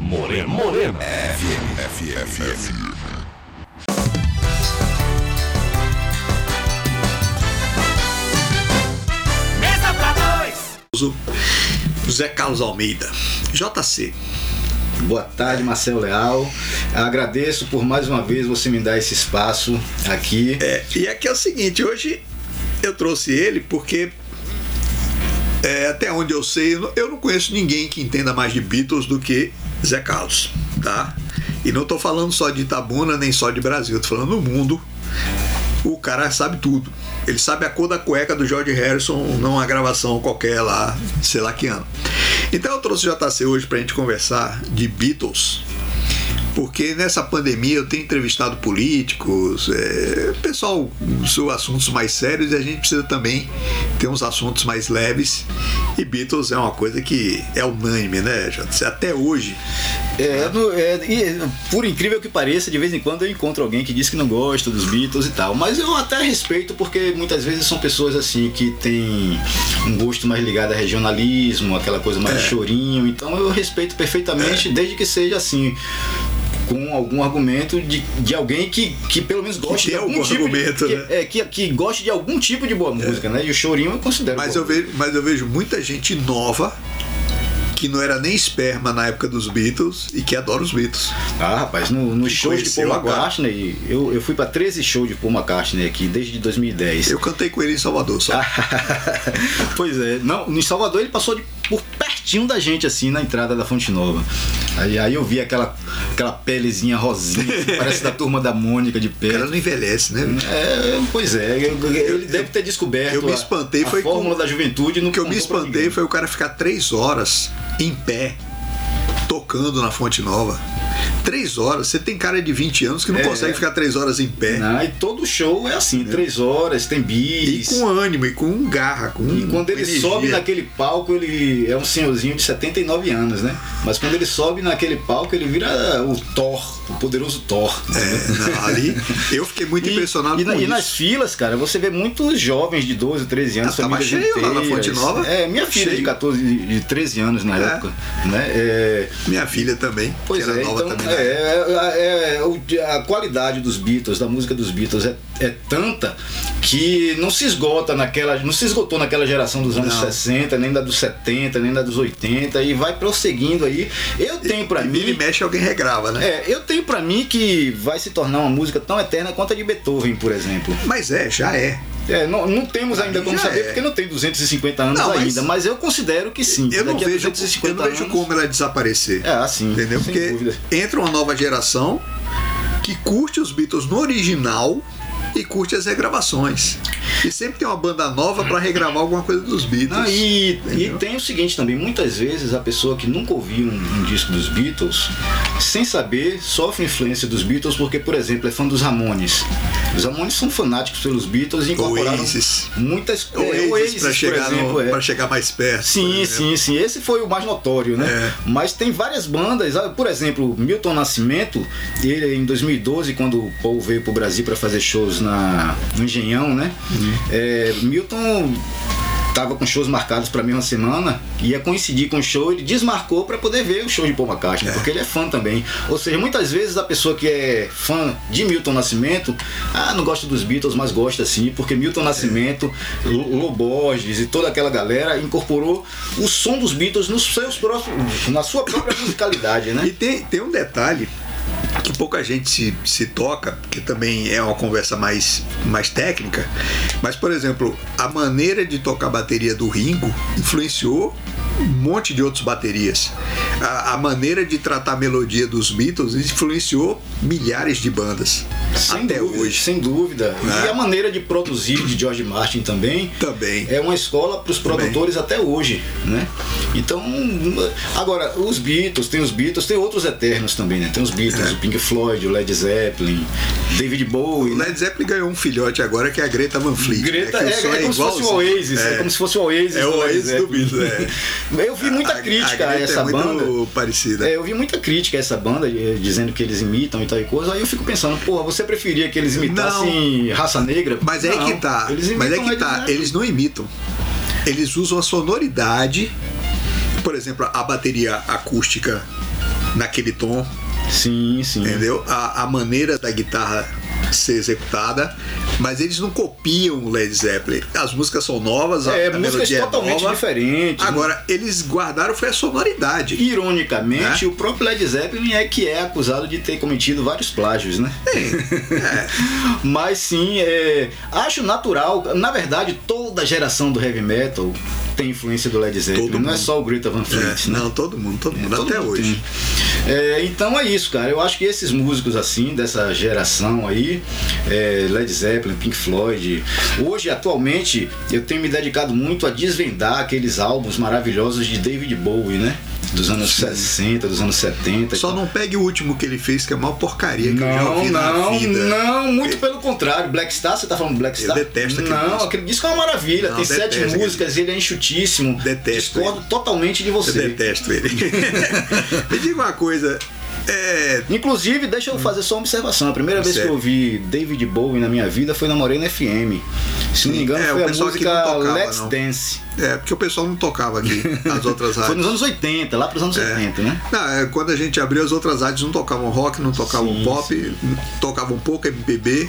Morena. Morena. FM, FM, FM. Mesa pra dois. José Carlos Almeida, JC. Boa tarde, Marcelo Leal. Agradeço por mais uma vez você me dar esse espaço aqui. É, e aqui é o seguinte, hoje eu trouxe ele porque é, até onde eu sei, eu não- eu não conheço ninguém que entenda mais de Beatles do que Zé Carlos, tá? E não tô falando só de Itabuna, nem só de Brasil, tô falando no mundo. O cara sabe tudo. Ele sabe a cor da cueca do George Harrison, não uma gravação qualquer lá, sei lá que ano. Então eu trouxe o JC hoje pra gente conversar de Beatles. Porque nessa pandemia eu tenho entrevistado políticos, é, pessoal sobre assuntos mais sérios e a gente precisa também ter uns assuntos mais leves. E Beatles é uma coisa que é unânime, né, JC? Até hoje. É, no- é, e, por incrível que pareça, de vez em quando eu encontro alguém que diz que não gosta dos Beatles e tal. Mas eu até respeito porque muitas vezes são pessoas assim que têm um gosto mais ligado a regionalismo, aquela coisa mais de chorinho. Então eu respeito perfeitamente, desde que seja assim. Com algum argumento de, de alguém que, que pelo menos goste de algum algum tipo argumento, de, né? que, é, que, que goste de algum tipo de boa música, né? E o chorinho eu considero. Mas boa eu, vejo, mas eu vejo muita gente nova que não era nem esperma na época dos Beatles e que adora os Beatles. Ah, rapaz, no, no show de Paul. McCartney, eu, eu fui pra 13 shows de Paul McCartney aqui desde 2010. Eu cantei com ele em Salvador só. pois é, não, em Salvador ele passou de- por pertinho da gente, assim, na entrada da Fonte Nova. Aí, aí eu vi aquela, aquela pelezinha rosinha, assim, parece da turma da Mônica de O cara não envelhece, né? É, pois é, eu- ele deve ter descoberto eu me a- espantei, a, foi com- fórmula da juventude. O que eu me espantei foi o cara ficar três horas em pé, tocando na Fonte Nova. Três horas. Você tem cara de 20 anos que não É. consegue ficar três horas em pé. Não, e todo show é assim, três horas, tem E bis. com ânimo, e com garra, com E quando ele energia. sobe naquele palco, ele é um senhorzinho de 79 anos, né? Mas quando ele sobe naquele palco, ele vira o Thor, o poderoso Thor. É, não, ali eu fiquei muito E, impressionado e, com e isso. nas filas, cara, você vê muitos jovens de 12, 13 anos, Ah, famílias cheio lá na inteiras. Fonte Nova. É, minha filha Cheio. de 14, de de 13 anos na É. época, né? É, Minha filha também, Pois que era é, nova então também. Né? é, é, é, o- a qualidade dos Beatles, da música dos Beatles é, é tanta que não se esgota naquela, não se esgotou naquela geração dos anos Não. 60, nem da dos 70, nem da dos 80 e vai prosseguindo aí. Eu tenho pra E mim, e mexe alguém regrava, né? é, eu tenho para mim que vai se tornar uma música tão eterna quanto a de Beethoven, por exemplo. Mas é, já é. É, não, não temos ainda como já saber é. porque não tem 250 anos Não, mas- ainda, mas eu considero que sim. Eu não, vejo, eu 250 não vejo anos- como ela desaparecer. É, assim, Entendeu? Porque dúvida. entra uma nova geração que curte os Beatles no original e curte as regravações. E sempre tem uma banda nova pra regravar alguma coisa dos Beatles. Ah, e, e tem o seguinte também, muitas vezes a pessoa que nunca ouviu um, um disco dos Beatles, sem saber, sofre influência dos Beatles porque, por exemplo, é fã dos Ramones. Os Ramones são fanáticos pelos Beatles e incorporaram Oasis. muitas O é, Oasis, pra, chegar exemplo, no- é. chegar mais perto. Sim, sim, sim. Esse foi o mais notório, né? É. Mas tem várias bandas, ah, por exemplo, Milton Nascimento, ele em 2012, quando o Paul veio pro Brasil para fazer shows na, no Engenhão, né? Uhum. É, Milton tava com shows marcados para a mesma semana, ia coincidir com o show, ele desmarcou para poder ver o show de Paul McCartney, porque ele é fã também. Ou seja, muitas vezes a pessoa que é fã de Milton Nascimento, ah, não gosta dos Beatles, mas gosta sim, porque Milton Nascimento, Lo Borges e toda aquela galera incorporou o som dos Beatles nos seus próximos, na sua própria musicalidade, E né? tem, tem um detalhe que pouca gente se, se toca, que também é uma conversa mais, mais técnica, mas, por exemplo, a maneira de tocar a bateria do Ringo influenciou um monte de outras baterias. A, a maneira de tratar a melodia dos Beatles influenciou milhares de bandas. Sem até dúvida, hoje. sem dúvida. Né? E a maneira de produzir de George Martin também Também. é uma escola para os produtores até hoje, né? Então, agora os Beatles, tem os Beatles, tem outros eternos também, né? Tem os Beatles, o Pink Floyd, o Led Zeppelin, David Bowie. O né? Led Zeppelin ganhou um filhote agora que é a Greta Van Fleet. Greta, né? é, som é como se fosse o. Oasis, é. como se fosse o Oasis. É o Oasis do. Beatles, Eu vi muita A- crítica a a, Greta essa é muito banda. parecida. É, eu vi muita crítica a essa banda, dizendo que eles imitam e tal e coisa. Aí eu fico pensando, porra, você preferia que eles imitassem raça negra? Mas é Não, que tá. Eles Mas é que tá. Zeppelin. Eles não imitam. Eles usam a sonoridade. Por exemplo, a bateria acústica naquele tom, Sim, sim. entendeu? A, a maneira da guitarra ser executada, mas eles não copiam o Led Zeppelin. As músicas são novas, a, É, a músicas melodia totalmente é nova. diferentes. Agora, eles guardaram foi a sonoridade. Ironicamente, Né? o próprio Led Zeppelin é que é acusado de ter cometido vários plágios, né? É, Mas sim, é, acho natural. Na verdade, toda a geração do heavy metal tem influência do Led Zeppelin. Todo não é mundo. só o Greta Van é, Fleet, né? não, todo mundo, todo mundo, Todo até mundo hoje. tem. É, então é isso, cara. Eu acho que esses músicos assim, dessa geração aí, é, Led Zeppelin, Pink Floyd, hoje, atualmente, eu tenho me dedicado muito a desvendar aqueles álbuns maravilhosos de David Bowie, né? Dos anos 60, dos anos 70. e Só não pegue o último que ele fez, que é a maior porcaria que eu já Não, ouvi na não, vida. não, muito pelo contrário. Black Star, você tá falando Black Eu Star? detesto aquele Não, disco. aquele disco é uma maravilha. Não, Tem sete músicas, ele é enxutíssimo. Detesto Discordo totalmente de Eu você. detesto ele. Me diga uma coisa. is it? É, Inclusive, deixa eu fazer só uma observação. A primeira vez que eu vi David Bowie na minha vida foi na Morena FM. Se não me engano, É, o foi a música tocava, Let's não. Dance. é, porque o pessoal não tocava aqui as outras Foi rádios. nos anos 80, lá pros anos É. 80, né? Não, é, quando a gente abriu as outras rádios não tocavam rock, não tocavam Sim, pop, tocavam pouco MPB,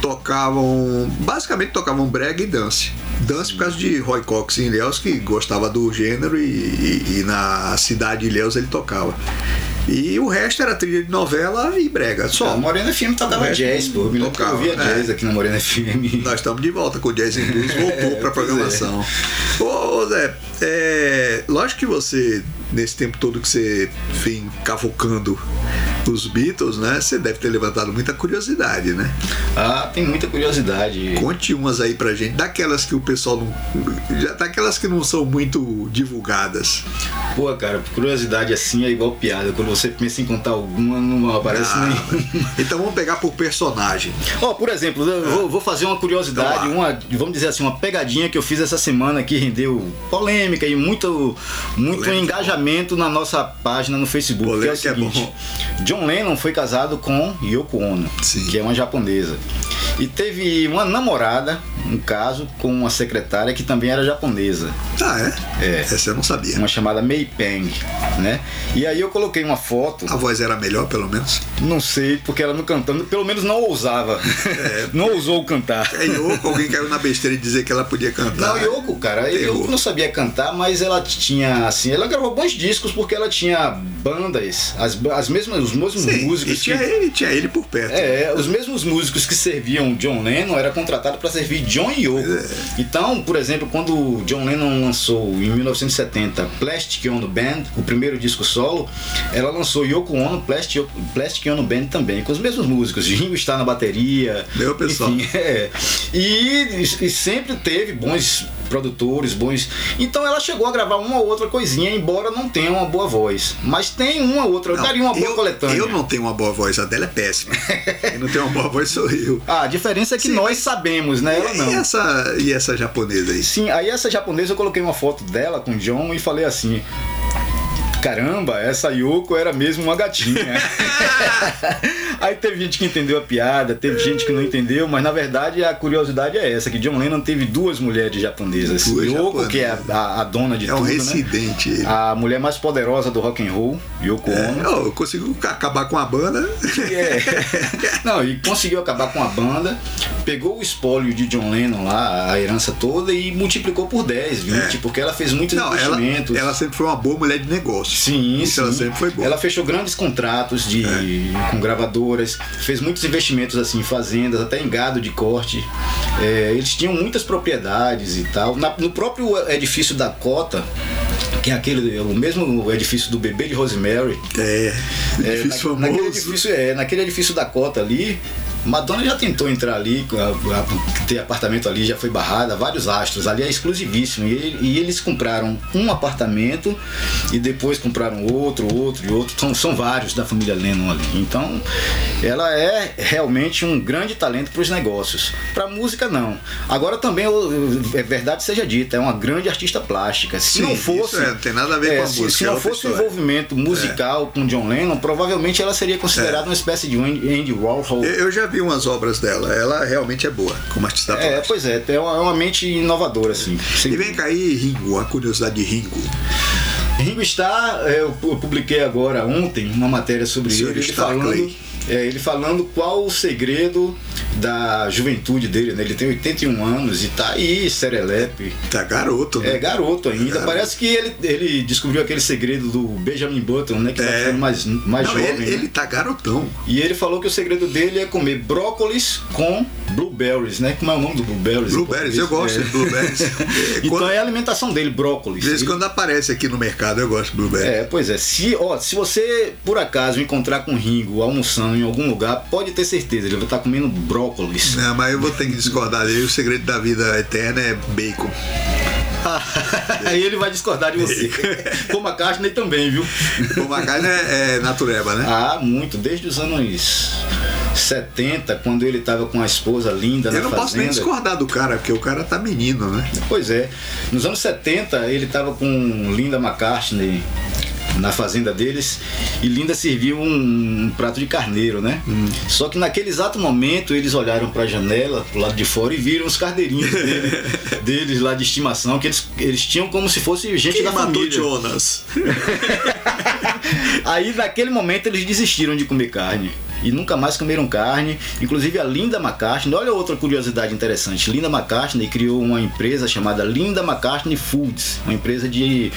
tocavam. basicamente tocavam brega e dance. Dance por causa de Roy Cox em Ilhéus, que gostava do gênero e, e- e na cidade de Ilhéus ele tocava. E o resto era trilha de novela e brega, só. A Morena FM tocava resto jazz, pô. Eu me lembro que eu tocava, ouvia né? jazz aqui na Morena FM. Nós estamos de volta com o Jazz and Blues, voltou para a pois é. programação. Ô, ô, Zé, é, lógico que você, nesse tempo todo que você vem cavucando os Beatles, né? Você deve ter levantado muita curiosidade, né? Ah, tem muita curiosidade. Conte umas aí pra gente, daquelas que o pessoal não. já- Daquelas que não são muito divulgadas. Pô, cara, curiosidade assim é igual piada. Quando você pensa em contar alguma, não aparece Ah, nem. então vamos pegar por personagem. Ó, por exemplo, eu vou, vou fazer uma curiosidade, Então uma, vamos dizer assim, uma pegadinha que eu fiz essa semana que rendeu polêmica e muito, muito Polêmica é na nossa página no Facebook. Que é é o seguinte: bom. John Lennon foi casado com Yoko Ono, Sim. que é uma japonesa. E teve uma namorada, um caso, com uma secretária que também era japonesa. Ah, é? É. Essa eu não sabia. Uma chamada Mei Peng, né? E aí eu coloquei uma foto A voz era melhor, pelo menos. não sei, porque ela não cantando, pelo menos não ousava. não ousou cantar. É Yoko, alguém caiu na besteira de dizer que ela podia cantar. Não, Yoko, cara, Terror. Yoko não sabia cantar, mas ela tinha, assim, ela gravou bons discos porque ela tinha bandas, as, as mesmas, os mesmos Sim, músicos e tinha que. ele, tinha ele por perto. É, os mesmos músicos que serviam John Lennon era contratado para servir John Yoko. É. Então, por exemplo, quando John Lennon lançou em 1970 Plastic Ono Band, o primeiro disco solo, ela lançou Yoko Ono Plastic, Plastic Ono Band também, com os mesmos músicos. Ringo está na bateria. Meu pessoal. Enfim, é. E, e sempre teve bons produtores, bons. Então ela chegou a gravar uma ou outra coisinha, embora não tenha uma boa voz. Mas tem uma ou outra, eu Não, daria uma boa eu, coletânea. Eu não tenho uma boa voz, a dela é péssima. Quem não tem uma boa voz sou eu. Ah, a diferença é que Sim, nós sabemos, né? Ela E não. essa, e essa japonesa aí? Sim, aí essa japonesa eu coloquei uma foto dela com o John e falei assim. Caramba, essa Yoko era mesmo uma gatinha. Aí teve gente que entendeu a piada, teve gente que não entendeu, mas na verdade a curiosidade é essa, que John Lennon teve duas mulheres japonesas. Duas Yoko, que é a, a- dona de É um tudo, né? residente ele. A mulher mais poderosa do rock and roll, Yoko Ono. É, ó, eu consigo ca- acabar com a banda. É. Não, e conseguiu acabar com a banda, pegou o espólio de John Lennon lá, a herança toda, e multiplicou por 10, 20, porque ela fez muitos É. Não, ela, investimentos. ela sempre foi uma boa mulher de negócio. Sim, Isso sim. ela sempre foi boa. É. Ela fechou grandes contratos de, com gravadoras, fez muitos investimentos assim, em fazendas, até em gado de corte. É, eles tinham muitas propriedades e tal. Na- no próprio edifício da Cota, que é aquele, o mesmo edifício do bebê de Rosemary, É, é, edifício na- naquele, famoso. edifício, é, naquele edifício da cota ali, Madonna já tentou entrar ali, ter apartamento ali, já foi barrada, vários astros, ali é exclusivíssimo. E, e eles compraram um apartamento e depois compraram outro, outro e outro. São, são vários da família Lennon ali. Então, ela é realmente um grande talento para os negócios. Para música, não. Agora também, eu- é verdade seja dita, é uma grande artista plástica. Se Sim, não isso fosse. é, tem nada a ver é, com a se, música, Se é não fosse o. É. envolvimento musical com John Lennon, provavelmente ela seria considerada uma espécie de Andy, Andy Warhol. Eu, eu já vi umas obras dela. Ela realmente é boa como artista É, plástica. pois é, é uma, uma mente inovadora, assim. Sem- E vem cá aí, Ringo, a curiosidade de Ringo. Ringo Starr, é, eu, publiquei agora ontem uma matéria sobre ele, ele falando, Clay. É, ele falando qual o segredo da juventude dele, né? Ele tem 81 anos e tá aí, serelepe. Tá garoto, né? É garoto ainda. Garoto. Parece que ele, ele descobriu aquele segredo do Benjamin Button, né? Que tá É. ficando mais, mais Não, jovem. ele, né? ele tá garotão. E ele falou que o segredo dele é comer brócolis com blueberries, né? Como é o nome do blueberries? Blueberries, eu gosto de blueberries. É, Então quando- é a alimentação dele, brócolis. De vez em quando aparece aqui no mercado, eu gosto de blueberry. É, pois é. Se, ó, se você por acaso encontrar com o Ringo almoçando em algum lugar, pode ter certeza, ele vai estar comendo brócolis. Não, mas eu vou ter que discordar dele. O segredo da vida eterna é bacon. Aí ele vai discordar de você. Como a Cartney também, viu? O McCartney é, é natureba, né? Ah, muito. Desde os anos 70, quando ele estava com a esposa linda eu não fazenda. posso nem discordar do cara, porque o cara tá menino, né? Pois é. Nos anos 70, ele estava com Linda McCartney na fazenda deles e Linda serviu um, um prato de carneiro, né? Só que naquele exato momento eles olharam para a janela, pro lado de fora e viram os cardeirinhos dele- deles lá de estimação que eles, eles tinham como se fosse gente Quem da matou família. Jonas? Aí naquele momento eles desistiram de comer carne. E nunca mais comeram carne. Inclusive a Linda McCartney, olha outra curiosidade interessante. Linda McCartney criou uma empresa chamada Linda McCartney Foods, uma empresa de,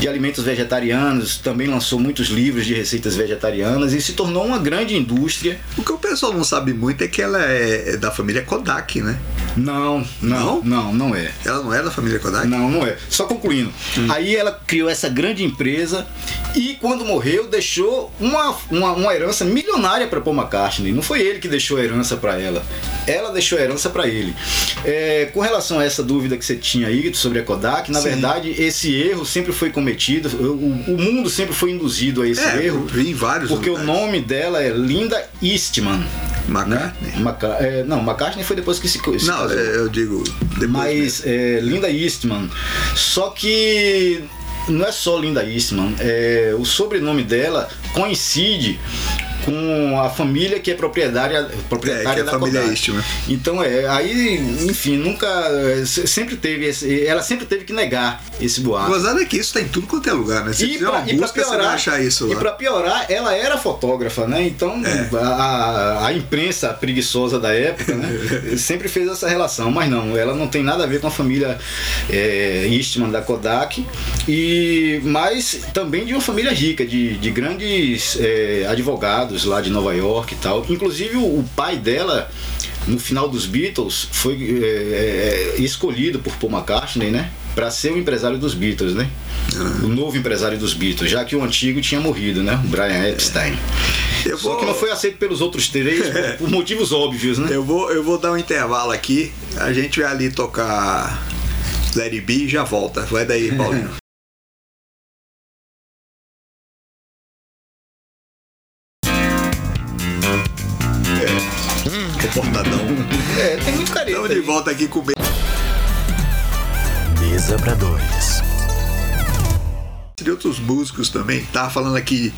de alimentos vegetarianos. Também lançou muitos livros de receitas vegetarianas e se tornou uma grande indústria. O que o pessoal não sabe muito é que ela é da família Kodak, né? Não, não, não, não é. Ela não é da família Kodak? Não, não é. Só concluindo. Aí ela criou essa grande empresa e quando morreu deixou uma, uma, uma herança milionária para Paul McCartney. Não foi ele que deixou a herança para ela. Ela deixou a herança para ele. É, com relação a essa dúvida que você tinha aí sobre a Kodak, na Sim. verdade esse erro sempre foi cometido. O, o mundo sempre foi induzido a esse É, erro. em vários Porque o lugares. nome dela é Linda Eastman. McCartney. Né? Maca- é, não, McCartney foi depois que se, se Não, casou. é, eu digo Mas é, Linda Eastman. Só que não é só Linda Eastman. É, o sobrenome dela coincide com a família que é proprietária, proprietária É, que é da família Kodak. Eastman. Então é, aí, enfim, nunca. é, se- Sempre teve esse, Ela sempre teve que negar esse boato. Gozado é que isso tá em tudo quanto é lugar, né? Se E pra, e pra busca, vai piorar, achar isso e lá. pra piorar, ela era fotógrafa, né? Então É. a, a imprensa preguiçosa da época, né? sempre fez essa relação, mas não, ela não tem nada a ver com a família é, Eastman da Kodak, e mas também de uma família rica, de, de grandes é, advogados lá de Nova York e tal. Inclusive o, pai dela no final dos Beatles foi é, é, escolhido por Paul McCartney, né? Para ser o empresário dos Beatles, né? Ah. O novo empresário dos Beatles, já que o antigo tinha morrido, né? O Brian Epstein. Eu Só vou- que não foi aceito pelos outros três por, por motivos óbvios, né? Eu vou, eu vou dar um intervalo aqui. A gente vai ali tocar It Be e já volta. Vai daí, Paulinho. Comportadão. É, tem muito carinho. Estamos de volta aqui com o Mesa pra dois. De outros músicos também. Tava falando aqui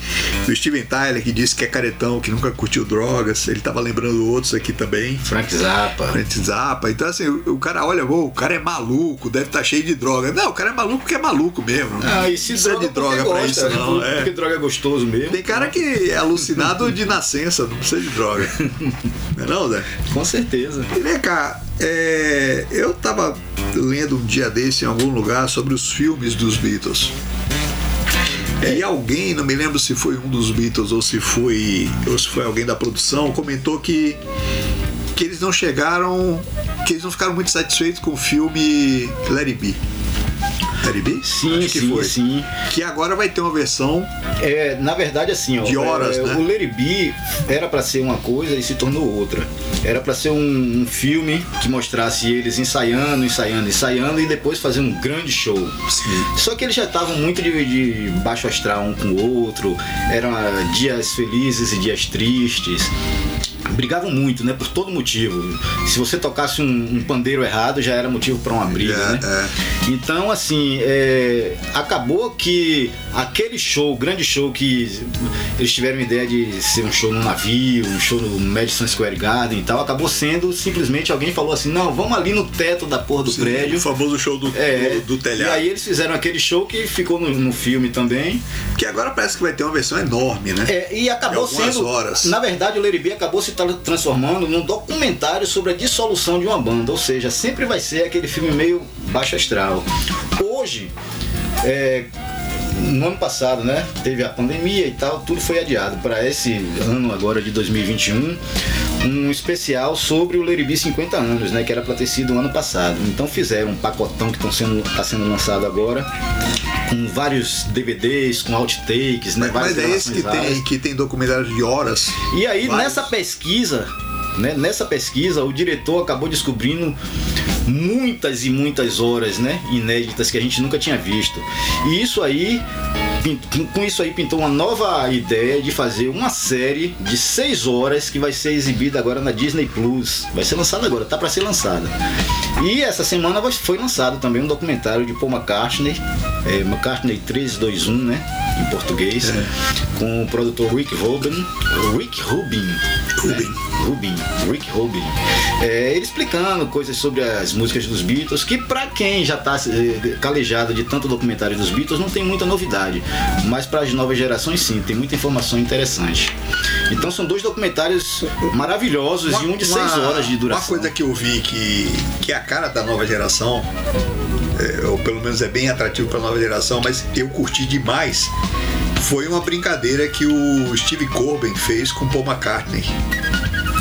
do Steven Tyler, que disse que é caretão, que nunca curtiu drogas. Ele tava lembrando outros aqui também. Frank Zappa. Frank Zappa. Então, assim, o, o cara olha, "Ô, o cara é maluco, deve estar cheio de droga. Não, o cara é maluco porque é maluco mesmo. Ah, e se droga de droga porque pra gosta, isso, não. Porque É. droga é gostoso mesmo. Tem cara que é alucinado de nascença, não precisa de droga. Não é não, Zé? Com certeza. E vem cá, é, eu tava lendo um dia desse em algum lugar sobre os filmes dos Beatles. E alguém, não me lembro se foi um dos Beatles ou se foi, ou se foi alguém da produção, comentou que, que eles não chegaram, que eles não ficaram muito satisfeitos com o filme Let It It Be? Sim, Acho que sim, foi. sim. Que agora vai ter uma versão É, na verdade, assim, ó, De horas, é, né? o It Be era pra ser uma coisa e se tornou outra. Era pra ser um, um filme que mostrasse eles ensaiando, ensaiando, ensaiando e depois fazer um grande show. Só que eles já estavam muito de, de baixo astral um com o outro, eram dias felizes e dias tristes. Brigavam muito, né? Por todo motivo. Se você tocasse um, um pandeiro errado, já era motivo pra uma briga, Já, né? é. Então, assim, é, acabou que aquele show, o grande show que eles tiveram a ideia de ser um show no navio, um show no Madison Square Garden e tal, acabou sendo simplesmente alguém falou assim: não, vamos ali no teto da porra do prédio. O famoso show do, É, do, do telhado. E aí eles fizeram aquele show que ficou no, no filme também. Que agora parece que vai ter uma versão enorme, né? É, e acabou sendo. horas. Na verdade, o Larry B acabou se tra- transformando num documentário sobre a dissolução de uma banda. Ou seja, sempre vai ser aquele filme meio baixo astral. Hoje, é, no ano passado, né? Teve a pandemia e tal, tudo foi adiado para esse ano agora de 2021. Um especial sobre o B 50 anos, né? Que era para ter sido ano passado. Então fizeram um pacotão que estão sendo, tá sendo lançado agora, com vários DVDs, com outtakes, né? Mas, mas é esse que tem, que tem documentário de horas. E aí, Vários. nessa pesquisa, né, nessa pesquisa, o diretor acabou descobrindo muitas e muitas horas, né, inéditas que a gente nunca tinha visto. E isso aí, com- isso aí pintou uma nova ideia de fazer uma série de seis horas que vai ser exibida agora na Disney Plus. Vai ser lançada agora, tá para ser lançada. E essa semana foi lançado também um documentário de Paul McCartney, é, McCartney 321, né, em português, com o produtor Rick Rubin, Rick Rubin, Rubin. né? Rubin, Rick Rubin. É, ele explicando coisas sobre as músicas dos Beatles, que pra quem já tá eh, calejado de tanto documentário dos Beatles, não tem muita novidade. Mas para as novas gerações, sim, tem muita informação interessante. Então são dois documentários maravilhosos e um de seis horas de duração. Uma coisa que eu vi que, que é a cara da nova geração, é, ou pelo menos é bem atrativo para a nova geração, mas eu curti demais, foi uma brincadeira que o Steve Corbin fez com Paul McCartney.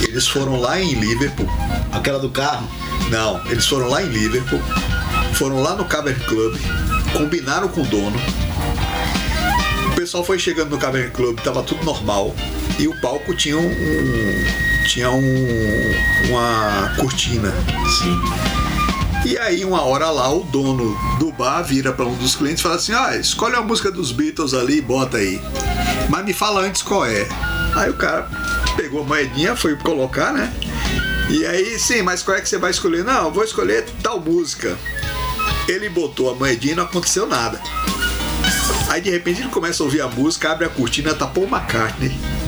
Eles foram lá em Liverpool. Aquela do carro. Não, eles foram lá em Liverpool, foram lá no Cavern Club, combinaram com o dono. O pessoal foi chegando no Cavern Club, tava tudo normal. E o palco tinha um. um- tinha um, uma cortina. Sim. E aí, uma hora lá, o dono do bar vira para um dos clientes e fala assim: Ah, escolhe a música dos Beatles ali e bota aí. Mas me fala antes qual é. Aí o cara pegou a moedinha, foi colocar, né? E aí, sim, mas qual é que você vai escolher? Não, eu vou escolher tal música. Ele botou a moedinha e não aconteceu nada. Aí de repente ele começa a ouvir a música, abre a cortina, tá Paul McCartney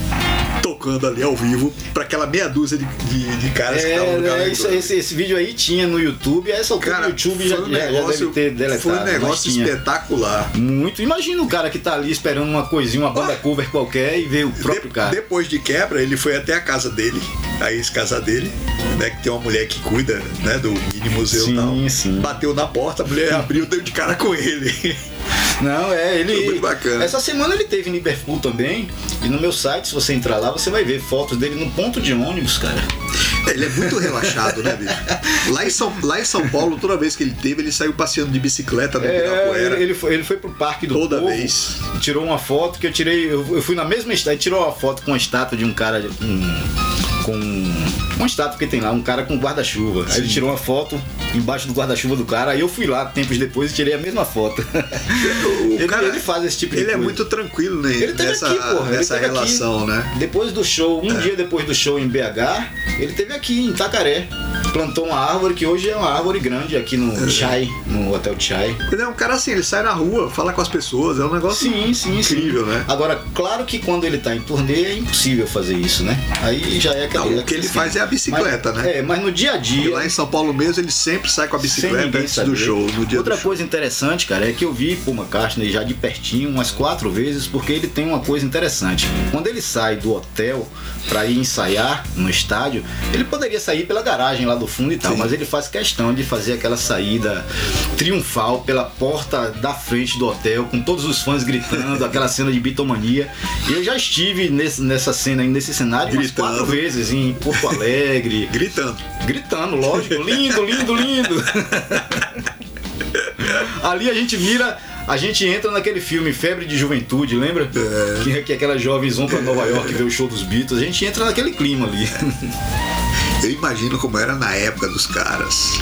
tocando ali ao vivo para aquela meia dúzia de, de, de caras que estavam no É, é, isso, Club. esse, esse vídeo aí tinha no YouTube, essa altura Cara, o YouTube já, um já- já negócio, deve ter deletado. foi um negócio espetacular. Muito. Imagina o cara que tá ali esperando uma coisinha, uma banda Ah. cover qualquer e vê o próprio De- cara. Depois de quebra, ele foi até a casa dele, a ex-casa dele, né? Que tem uma mulher que cuida, né? Do mini museu Sim, e tal. sim. Bateu na porta, a mulher abriu, deu de cara com ele. Não, é, ele. Muito bacana. Essa semana ele teve em Liverpool também. E no meu site, se você entrar lá, você vai ver fotos dele no ponto de ônibus, cara. ele é muito relaxado, né, bicho? Lá em, São, lá em São Paulo, toda vez que ele teve, ele saiu passeando de bicicleta no É, ele, ele foi, ele foi pro Parque do Toda Povo, vez. tirou uma foto que eu tirei. Eu, eu fui na mesma estátua, tirou uma foto com a estátua de um cara com. com uma estátua que tem lá, um cara com guarda-chuva. Aí ele tirou uma foto embaixo do guarda-chuva do cara, aí eu fui lá tempos depois e tirei a mesma foto. O ele, cara- ele faz esse tipo de Ele é coisa. muito tranquilo né, Ele teve nessa, aqui, porra. Ele nessa aqui. relação, né? Depois do show, um dia depois do show em BH, ele teve aqui em Itacaré. Plantou uma árvore que hoje é uma árvore grande aqui no Chai, no Hotel Chai. Ele é um cara assim, ele sai na rua, fala com as pessoas, é um negócio Sim, sim, incrível, sim. né? Agora, claro que quando ele tá em turnê é impossível fazer isso, né? Aí já é aquele. Não, o que ele faz é a bicicleta, Mas- né? É, mas no dia a E dia. lá em São Paulo mesmo, ele sempre sai com a bicicleta antes saber. do show, no dia Outra do show. coisa interessante, cara, é que eu vi Paul McCartney já de pertinho umas quatro vezes, porque ele tem uma coisa interessante. Quando ele sai do hotel pra ir ensaiar no estádio, ele poderia sair pela garagem lá do fundo e tal, Sim. mas ele faz questão de fazer aquela saída triunfal pela porta da frente do hotel, com todos os fãs gritando, aquela cena de bitomania. E eu já estive nesse- nessa cena nesse cenário umas Gritando. quatro vezes, em Porto Alegre, Gritando. Gritando, lógico. Lindo, lindo, lindo. Ali a gente vira. A gente entra naquele filme Febre de Juventude, lembra? É. Que, que aquelas jovens vão pra Nova York ver o show dos Beatles. A gente entra naquele clima ali. Eu imagino como era na época dos caras.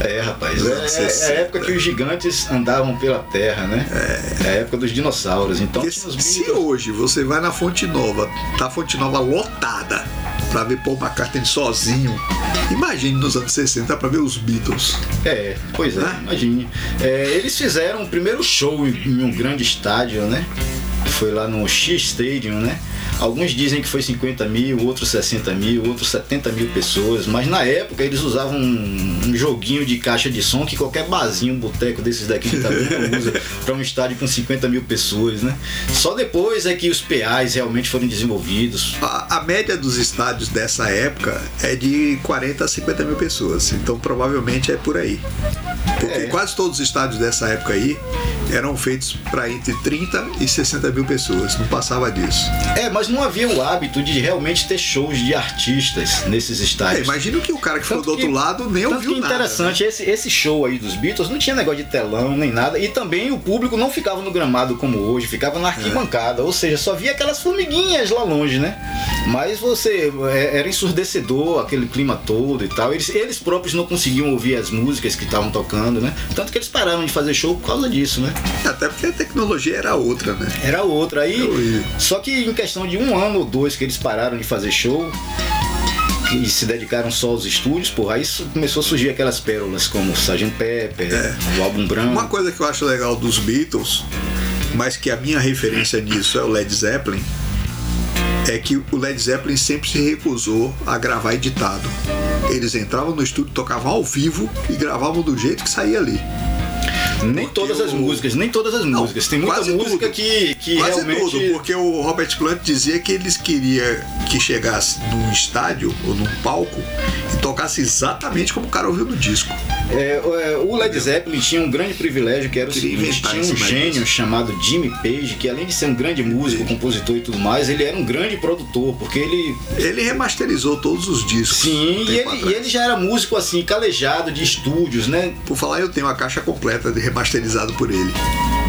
É, rapaz. É, é- é a 60. época que os gigantes andavam pela terra, né? É, a época dos dinossauros. Então Porque tinha os se hoje você vai na Fonte Nova, tá a Fonte Nova lotada, pra ver Paul McCartney sozinho. Imagine nos anos 60 pra ver os Beatles. É, pois é, Né? imagine. É, eles fizeram o primeiro show em, em um grande estádio, né? Foi lá no X Stadium, né? Alguns dizem que foi 50 mil, outros 60 mil, outros 70 mil pessoas, mas na época eles usavam um, um joguinho de caixa de som que qualquer barzinho, um boteco desses daqui de Itabuna usa para um estádio com 50 mil pessoas, né? Só depois é que os PAs realmente foram desenvolvidos. A, a média dos estádios dessa época é de 40 a 50 mil pessoas, então provavelmente é por aí. Porque É. quase todos os estádios dessa época aí eram feitos para entre 30 e 60 mil pessoas, não passava disso. É, mas não havia o hábito de realmente ter shows de artistas nesses É, estádios. imagina que o cara que ficou Tanto do outro que- lado nem ouviu que nada. né? interessante, esse, esse show aí dos Beatles não tinha negócio de telão nem nada. E também o público não ficava no gramado como hoje, ficava na arquibancada. Ou seja, só via aquelas formiguinhas lá longe, né? Mas você é, era ensurdecedor aquele clima todo e tal. Eles, eles próprios não conseguiam ouvir as músicas que estavam tocando, né? Tanto que eles pararam de fazer show por causa disso, né? Até porque a tecnologia era outra, né? Era outra. Aí, Eu ia. só que em questão de um ano ou dois que eles pararam de fazer show e se dedicaram só aos estúdios, porra, aí começou a surgir aquelas pérolas como Sgt. Pepper, o álbum branco. Uma coisa que eu acho legal dos Beatles, mas que a minha referência nisso é o Led Zeppelin, é que o Led Zeppelin sempre se recusou a gravar editado. Eles entravam no estúdio, tocavam ao vivo e gravavam do jeito que saía ali. Nem todas as músicas, nem todas as Não, músicas. Tem muita música tudo. que, que Quase realmente. tudo, porque o Robert Plant dizia que eles queriam que chegasse num estádio ou num palco e tocasse exatamente como o cara ouviu no disco. É, é, o Led Zeppelin tinha um grande privilégio que era o seguinte: tinha um gênio chamado Jimmy Page, que além de ser um grande músico, compositor e tudo mais, ele era um grande produtor, porque ele Ele remasterizou todos os discos. Sim, um e ele, e ele já era músico assim, calejado de estúdios, né? Por falar, eu tenho a caixa completa de remasterizado por ele.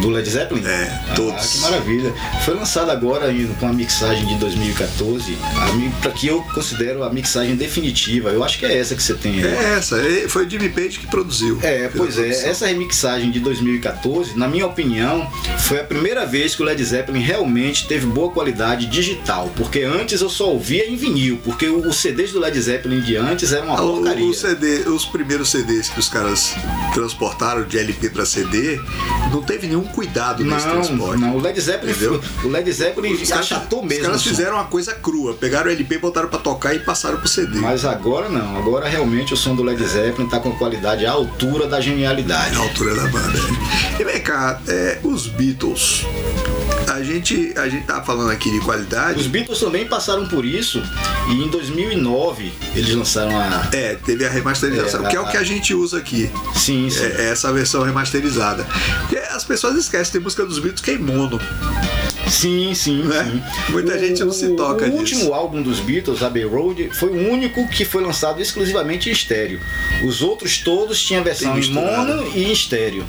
Do Led Zeppelin? É, Ah, todos. que maravilha. Foi lançado agora com a mixagem de 2014, a mi- pra que eu considero a mixagem definitiva. Eu acho que é essa que você tem aí. É essa, é- foi o Jimmy Page que produziu. É, pois é, essa remixagem de 2014, na minha opinião, foi a primeira vez que o Led Zeppelin realmente teve boa qualidade digital, porque antes eu só ouvia em vinil, porque os CDs do Led Zeppelin de antes eram uma Ah, o- porcaria. o CD, os primeiros CDs que os caras transportaram de LP para CD, não teve nenhum cuidado nesse Não, transporte. não, o Led Zeppelin, Entendeu? o Led Zeppelin Os achatou mesmo. os caras som. fizeram uma coisa crua, pegaram o LP, botaram pra tocar e passaram pro CD. Mas agora não, agora realmente o som do Led Zeppelin tá com qualidade à altura da genialidade. na altura da banda. é. E vem cá, é, os Beatles. A gente, a gente tá falando aqui de qualidade. Os Beatles também passaram por isso e em 2009 eles lançaram a. É, teve a remasterização, É, que é o a- que a gente usa aqui. Sim, sim. É, é essa versão remasterizada. Porque as pessoas esquecem, tem música dos Beatles que é mono. Sim, sim, Né? sim. Muita gente não se toca O disso. último álbum dos Beatles, Abbey Road, foi o único que foi lançado exclusivamente em estéreo. Os outros todos tinham versão em mono e em estéreo.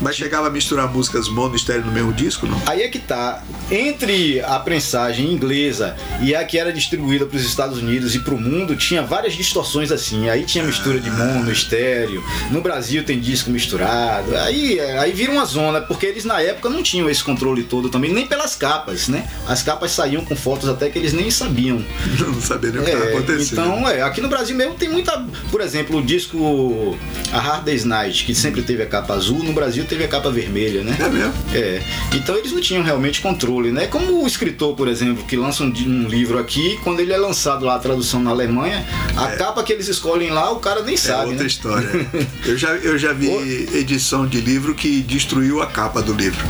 Mas chegava a misturar músicas mono e estéreo no mesmo disco, não? Aí é que tá. Entre a prensagem inglesa e a que era distribuída para os Estados Unidos e para o mundo, tinha várias distorções assim. Aí tinha mistura de mono, estéreo. No Brasil tem disco misturado. Aí, aí vira uma zona, porque eles na época não tinham esse controle todo também, nem pelas capas, né? As capas saíam com fotos até que eles nem sabiam. Não sabia nem o que estava É, acontecendo. então, é, aqui no Brasil mesmo tem muita. Por exemplo, o disco A Hard Day's Night, que sempre teve a capa azul, no Brasil teve a capa vermelha, né? É mesmo? É. Então eles não tinham realmente controle, né? Como o escritor, por exemplo, que lança um, um livro aqui, quando ele é lançado lá a tradução na Alemanha, a capa que eles escolhem lá, o cara nem É sabe, outra né? história. Eu já, eu já vi edição de livro que destruiu a capa do livro.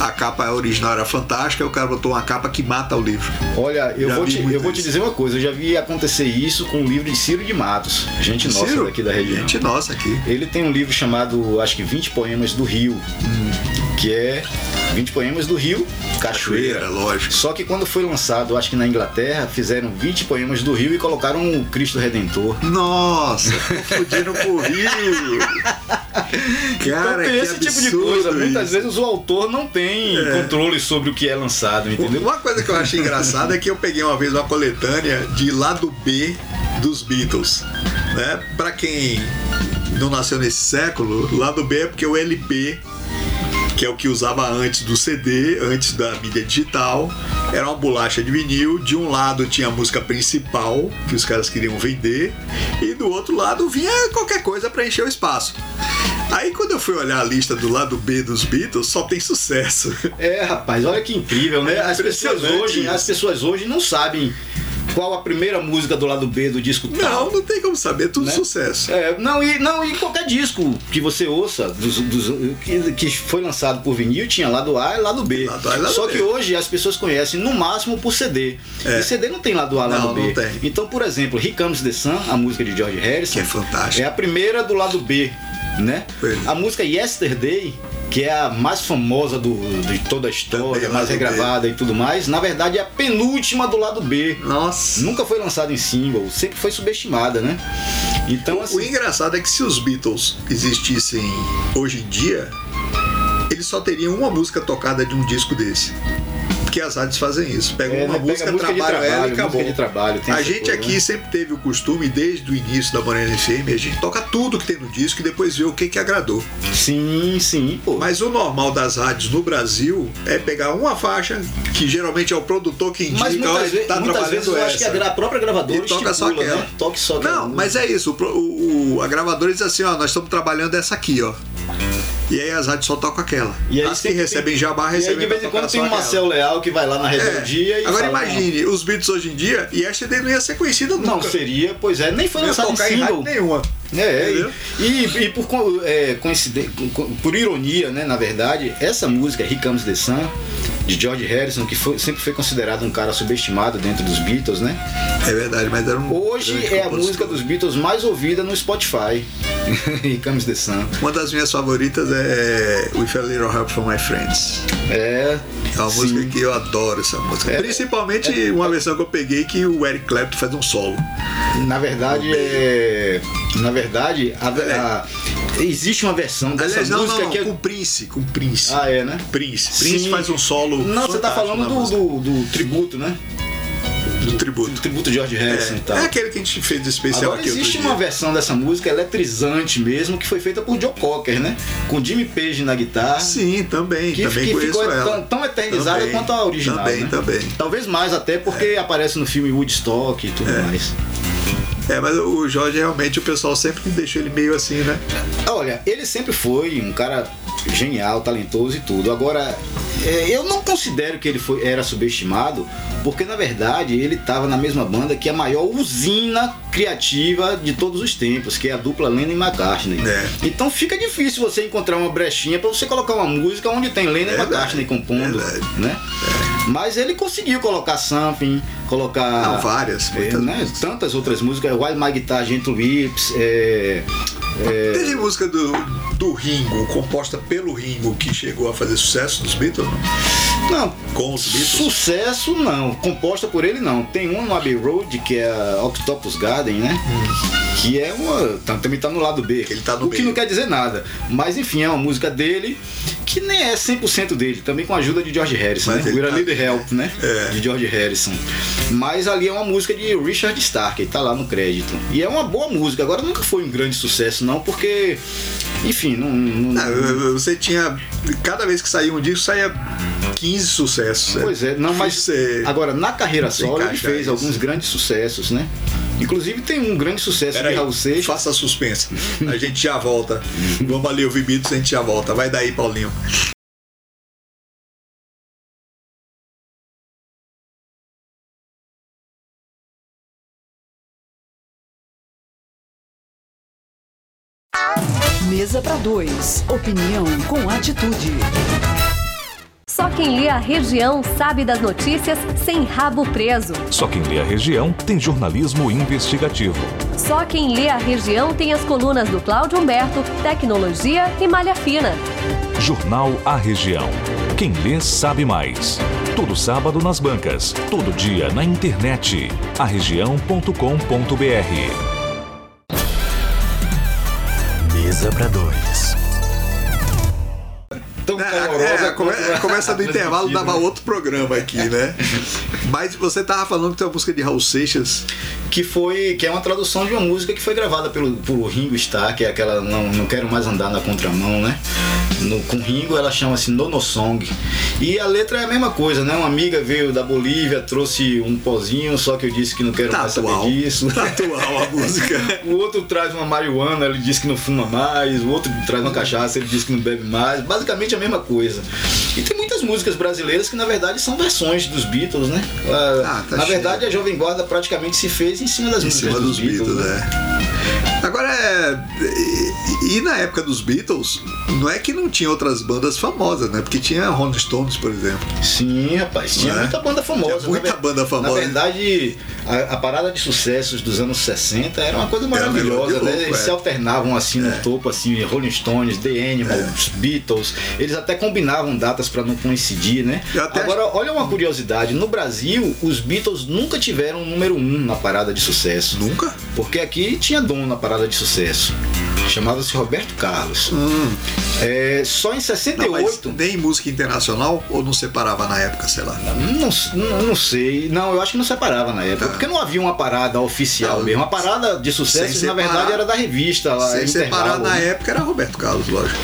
A capa original era fantástica, o cara botou uma capa que mata o livro. Olha, eu Já vou, te, eu vou te dizer uma coisa, eu já vi acontecer isso com o livro de Ciro de Matos, gente nossa Ciro? daqui da região. Gente nossa aqui. Ele tem um livro chamado, acho que 20 Poemas do Rio, que é 20 Poemas do Rio, Cachoeira. Cachoeira, lógico. Só que quando foi lançado, acho que na Inglaterra, fizeram 20 Poemas do Rio e colocaram o Cristo Redentor. Nossa, confundindo com o Rio. Cara, então tem esse tipo de coisa. Muitas isso. vezes o autor não tem controle sobre o que é lançado, entendeu? Uma coisa que eu achei engraçada é que eu peguei uma vez uma coletânea de lado B dos Beatles. Né? Pra quem não nasceu nesse século, lado B é porque o LP que é o que usava antes do CD, antes da mídia digital. Era uma bolacha de vinil. De um lado tinha a música principal, que os caras queriam vender, e do outro lado vinha qualquer coisa para encher o espaço. Aí quando eu fui olhar a lista do lado B dos Beatles, só tem sucesso. É, rapaz, olha que incrível, né? É As pessoas hoje, as pessoas hoje não sabem qual a primeira música do lado B do disco tal. Não, não tem como saber, tudo Né? sucesso. É, não, e, não, e qualquer disco que você ouça dos, dos- que, que foi lançado por vinil tinha lado A e lado B. Lado A e lado Só B. que hoje as pessoas conhecem no máximo por CD. É. E CD não tem lado A e Não, lado B. não tem. Então, por exemplo, Comes the Sun, a música de George Harrison, Que é fantástica. é a primeira do lado B, né? É. A música Yesterday, que é a mais famosa do, de toda a história, mais B. regravada e tudo mais, na verdade é a penúltima do lado B. Nossa. Nunca foi lançada em single, sempre foi subestimada, né? Então, O assim, engraçado é que se os Beatles existissem hoje em dia, eles só teriam uma música tocada de um disco desse. Porque as rádios fazem isso. Pegam É, uma né? Pega música, música de trabalham ela trabalho, e acabou. de trabalho, tem a essa gente coisa, aqui né? sempre teve o costume, desde o início da Morena FM, a gente toca tudo que tem no disco e depois vê o que, que agradou. sim, sim, pô. Mas o normal das rádios no Brasil é pegar uma faixa, que geralmente é o produtor que indica, Mas olha, muitas, ve- tá muitas trabalhando vezes eu acho que a, essa. gra- a própria gravadora E toca só estipula, aquela. né? Toque só aquela Não, música. mas é isso. O- o- a gravadora diz assim, ó, nós estamos trabalhando essa aqui, ó. E aí as rádios só tocam aquela. E aí as que recebem tem- jabá E aí recebem de vez em quando tem um aquela. Marcel Leal que vai lá na rebeldia É. e Agora fala, imagine, os Beatles hoje em dia, e yesterday não ia ser conhecida Não, não nunca. seria, pois é, nem foi Não lançado em tocar em rádio single. nenhuma. É, e, e, por é, por ironia, né, na verdade, essa música Here Comes the Sun de George Harrison, que foi- sempre foi considerado um cara subestimado dentro dos Beatles, né? É verdade, mas era um. Hoje é a música dos Beatles mais ouvida no Spotify. Here Comes the Sun. Uma das minhas favoritas é With a Little Help from My Friends. É. É uma sim. música que eu adoro essa música. É- Principalmente uma versão que eu peguei que o Eric Clapton faz um solo. Na verdade, é. Na verdade, a- a- existe uma versão dessa Aliás, não, música não, que é. com Prince, com Prince. Ah, é, né? Prince. Prince Sim. faz um solo. Não, você tá falando do, do, do tributo, né? do Do tributo. tributo de George Harrison e tal. É, é aquele que a gente fez especial Agora aqui existe uma versão dessa música eletrizante mesmo, que foi feita por Joe Cocker, né? Com Jimmy Page na guitarra. Sim, também, Que, também que ficou ela. tão, tão eternizada Também, quanto a original. Também, né? também. Talvez mais até porque aparece no filme Woodstock e tudo mais. É, mas o Jorge realmente o pessoal sempre deixou ele meio assim, né? Olha, ele sempre foi um cara genial, talentoso e tudo. Agora, é, eu não considero que ele foi, era subestimado, porque na verdade ele estava na mesma banda que a maior usina criativa de todos os tempos, que é a dupla Lennon e McCartney. É. Então fica difícil você encontrar uma brechinha para você colocar uma música onde tem Lennon e Verdade, McCartney compondo, verdade. né? Mas ele conseguiu colocar something, colocar Não, várias, é, né, tantas outras músicas, While My Guitar Gentle Whips, é, é, Teve música do, do Ringo, composta pelo Ringo, que chegou a fazer sucesso dos Beatles? não? Com os Beatles? sucesso não, composta por ele não. Tem uma no Abbey Road, que é a Octopus Garden, né? Que é uma. tá- também tá no lado B. Ele tá no o que não quer dizer nada. Mas enfim, é uma música dele que nem é 100% dele, também com a ajuda de George Harrison, Mas né? ele We're a tá- Little Help, né? É. De George Harrison. Mas ali é uma música de Richard Stark, tá lá no crédito. E é uma boa música. Agora nunca foi um grande sucesso, não, porque. Enfim, não. não- Não, você tinha. Cada vez que saía um disco, saía 15 sucessos. né? Pois é, não, mas agora na carreira solo ele fez isso. alguns grandes sucessos, né? Inclusive tem um grande sucesso Peraí, de Raul Seixas. faça suspense. A gente já volta. Vamos ali ouvir Beatles, a gente já volta. Vai daí, Paulinho. Mesa para dois. Opinião com atitude. Só quem lê a região sabe das notícias sem rabo preso. Só quem lê a região tem jornalismo investigativo. Só quem lê a região tem as colunas do Cláudio Humberto, Tecnologia e Malha Fina. Jornal A Região. Quem lê sabe mais. Todo sábado nas bancas, todo dia na internet. arregião.com.br. Mesa para dois. Tão É, calorosa é, come- a começa do intervalo, dava né? outro programa aqui, né? Mas você tava falando que tem uma música de Raul Seixas. Que foi. que é uma tradução de uma música que foi gravada pelo, por Ringo Starr, que é aquela Não, não Quero Mais Andar na Contramão, né? no, com Ringo, ela chama-se Nono Song. E a letra é a mesma coisa, né? Uma amiga veio da Bolívia, trouxe um pozinho, só que eu disse que não quero Tá mais saber atual. disso. Tá atual a música. O outro traz uma marihuana, ele diz que não fuma mais. O outro traz uma cachaça, ele diz que não bebe mais. Basicamente a mesma coisa. E tem muitas músicas brasileiras que na verdade são versões dos Beatles, né? Ah, Ah, tá na cheio. verdade a Jovem Guarda praticamente se fez em cima das Em músicas cima dos Beatles, né? é. Agora é. E, e na época dos Beatles, não é que não tinha outras bandas famosas, né? Porque tinha Rolling Stones, por exemplo. Sim, rapaz, tinha Né? muita banda famosa. Tinha muita Na banda famosa. Na verdade, a, a parada de sucessos dos anos 60 era uma coisa maravilhosa, de né? louco, Eles é. se alternavam assim no topo, assim, Rolling Stones, The Animals, Beatles. Eles até combinavam datas para não coincidir, né? Agora, olha uma curiosidade: no Brasil, os Beatles nunca tiveram o número um na parada de sucesso. Nunca? Porque aqui tinha dono na parada de sucesso. Chamava-se Roberto Carlos. Hum. É, só em Não, 68. mas nem música internacional ou não separava na época, sei lá. Não, não, não sei. Não, eu acho que não separava na época. Tá. Porque não havia uma parada oficial Não, mesmo. A parada de sucesso, sem na verdade, separar- era da revista lá. Sem separar na né? época era Roberto Carlos, lógico.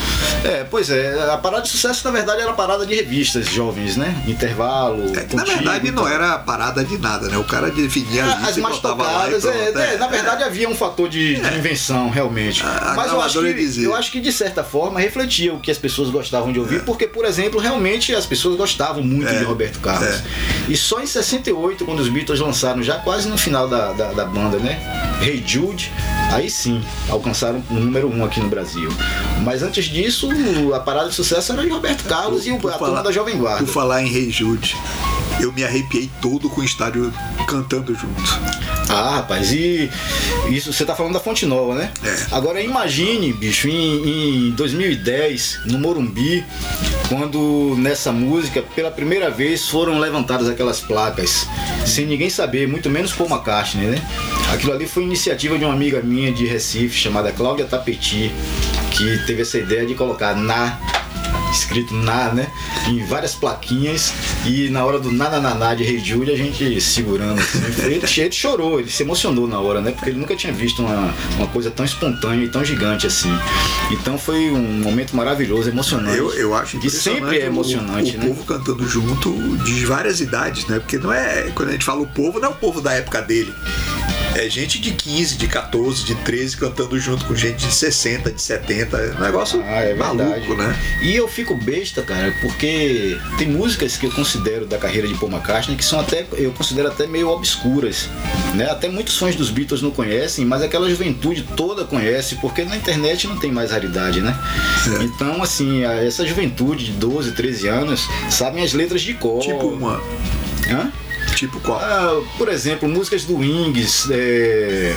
É, pois é. A parada de sucesso, na verdade, era a parada de revistas jovens, né? Intervalo. É que, na Contigo verdade e não era parada de nada, né? O cara definia a As mais tocadas, é, é, é. na verdade havia um fator de, de invenção, realmente. A- a Mas eu acho, que, dizia. eu acho que de certa forma o que as pessoas gostavam de ouvir, porque, por exemplo, realmente as pessoas gostavam muito É, de Roberto Carlos. é. E só em 68, quando os Beatles lançaram, já quase no final da, da, da banda, né? Hey Jude, aí sim alcançaram o número um aqui no Brasil. Mas antes disso, a parada de sucesso era de Roberto Carlos e o, Por a falar- turma da Jovem Guarda. Por falar em Rei Jude, eu me arrepiei todo com o estádio cantando junto. Ah, rapaz, e isso você tá falando da Fonte Nova, né? É. Agora imagine, bicho, em, em 2010, no Morumbi, quando nessa música, pela primeira vez, foram levantadas aquelas placas, sem ninguém saber, muito menos Paul McCartney, né? Aquilo ali foi iniciativa de uma amiga minha de Recife, chamada Cláudia Tapeti, que teve essa ideia de colocar na escrito na, né? Em várias plaquinhas e na hora do na na na, na de Rei Jude a gente segurando assim. Ele, ele chorou, ele se emocionou na hora, né? Porque ele nunca tinha visto uma, uma coisa tão espontânea e tão gigante assim. Então foi um momento maravilhoso, emocionante. Eu, eu acho que sempre é o- emocionante, o, né? povo cantando junto de várias idades, né? Porque não é. Quando a gente fala o povo, não é o povo da época dele. É gente de 15, de 14, de 13 cantando junto com gente de 60, de 70. É um negócio Ah, é maluco, né? E eu fico besta, cara, porque tem músicas que eu considero da carreira de Paul McCartney que são até, eu considero até meio obscuras, né? Até muitos fãs dos Beatles não conhecem, mas aquela juventude toda conhece, porque na internet não tem mais raridade, né? Então, assim, essa juventude de 12, 13 anos sabem as letras de cor. Tipo uma. Hã? Tipo qual? Ah, por exemplo, músicas do Wings, é...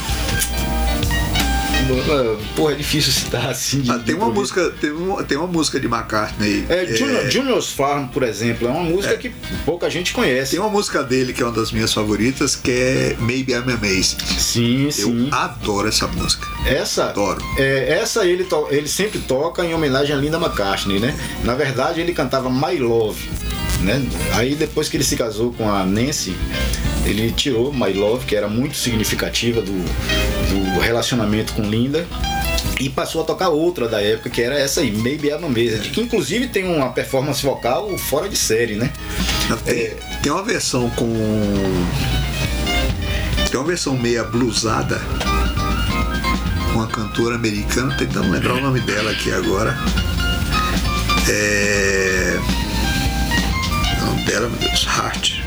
ah, Porra, é difícil citar assim. de- Ah, tem uma música, tem uma, tem uma música de McCartney. É, é, Junior, Junior's Farm, por exemplo, é uma música que pouca gente conhece. Tem uma música dele que é uma das minhas favoritas, que é Maybe I'm Amazed. Sim, Eu sim. adoro essa música. Essa, Adoro. é, essa ele, to- ele sempre toca em homenagem a Linda McCartney, né? Na verdade, ele cantava My Love, né? Aí depois que ele se casou com a Nancy, ele tirou My Love, que era muito significativa do, do relacionamento com Linda. E passou a tocar outra da época, que era essa aí, Maybe I'm Amazed, que inclusive tem uma performance vocal fora de série, né? Tem, tem uma versão com. Tem uma versão meia blusada com uma cantora americana, tentando lembrar o nome dela aqui agora. É. O nome dela, meu Deus, Hart.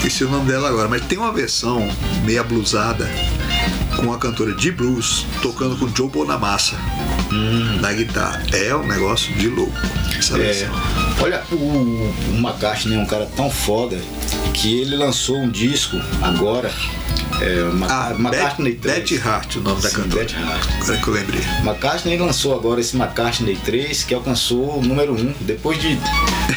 Esqueci o nome dela agora, mas tem uma versão meia blusada com a cantora de blues tocando com Joe Bonamassa na guitarra. É um negócio de louco essa É, versão. olha, o, o McCartney é um cara tão foda que ele lançou um disco agora, é, Ma- Ah, McCartney Bet- 3. Betty Hart, o nome da Sim, cantora. Betty Hart. Agora que eu lembrei. McCartney lançou agora esse McCartney 3 que alcançou o número 1 depois de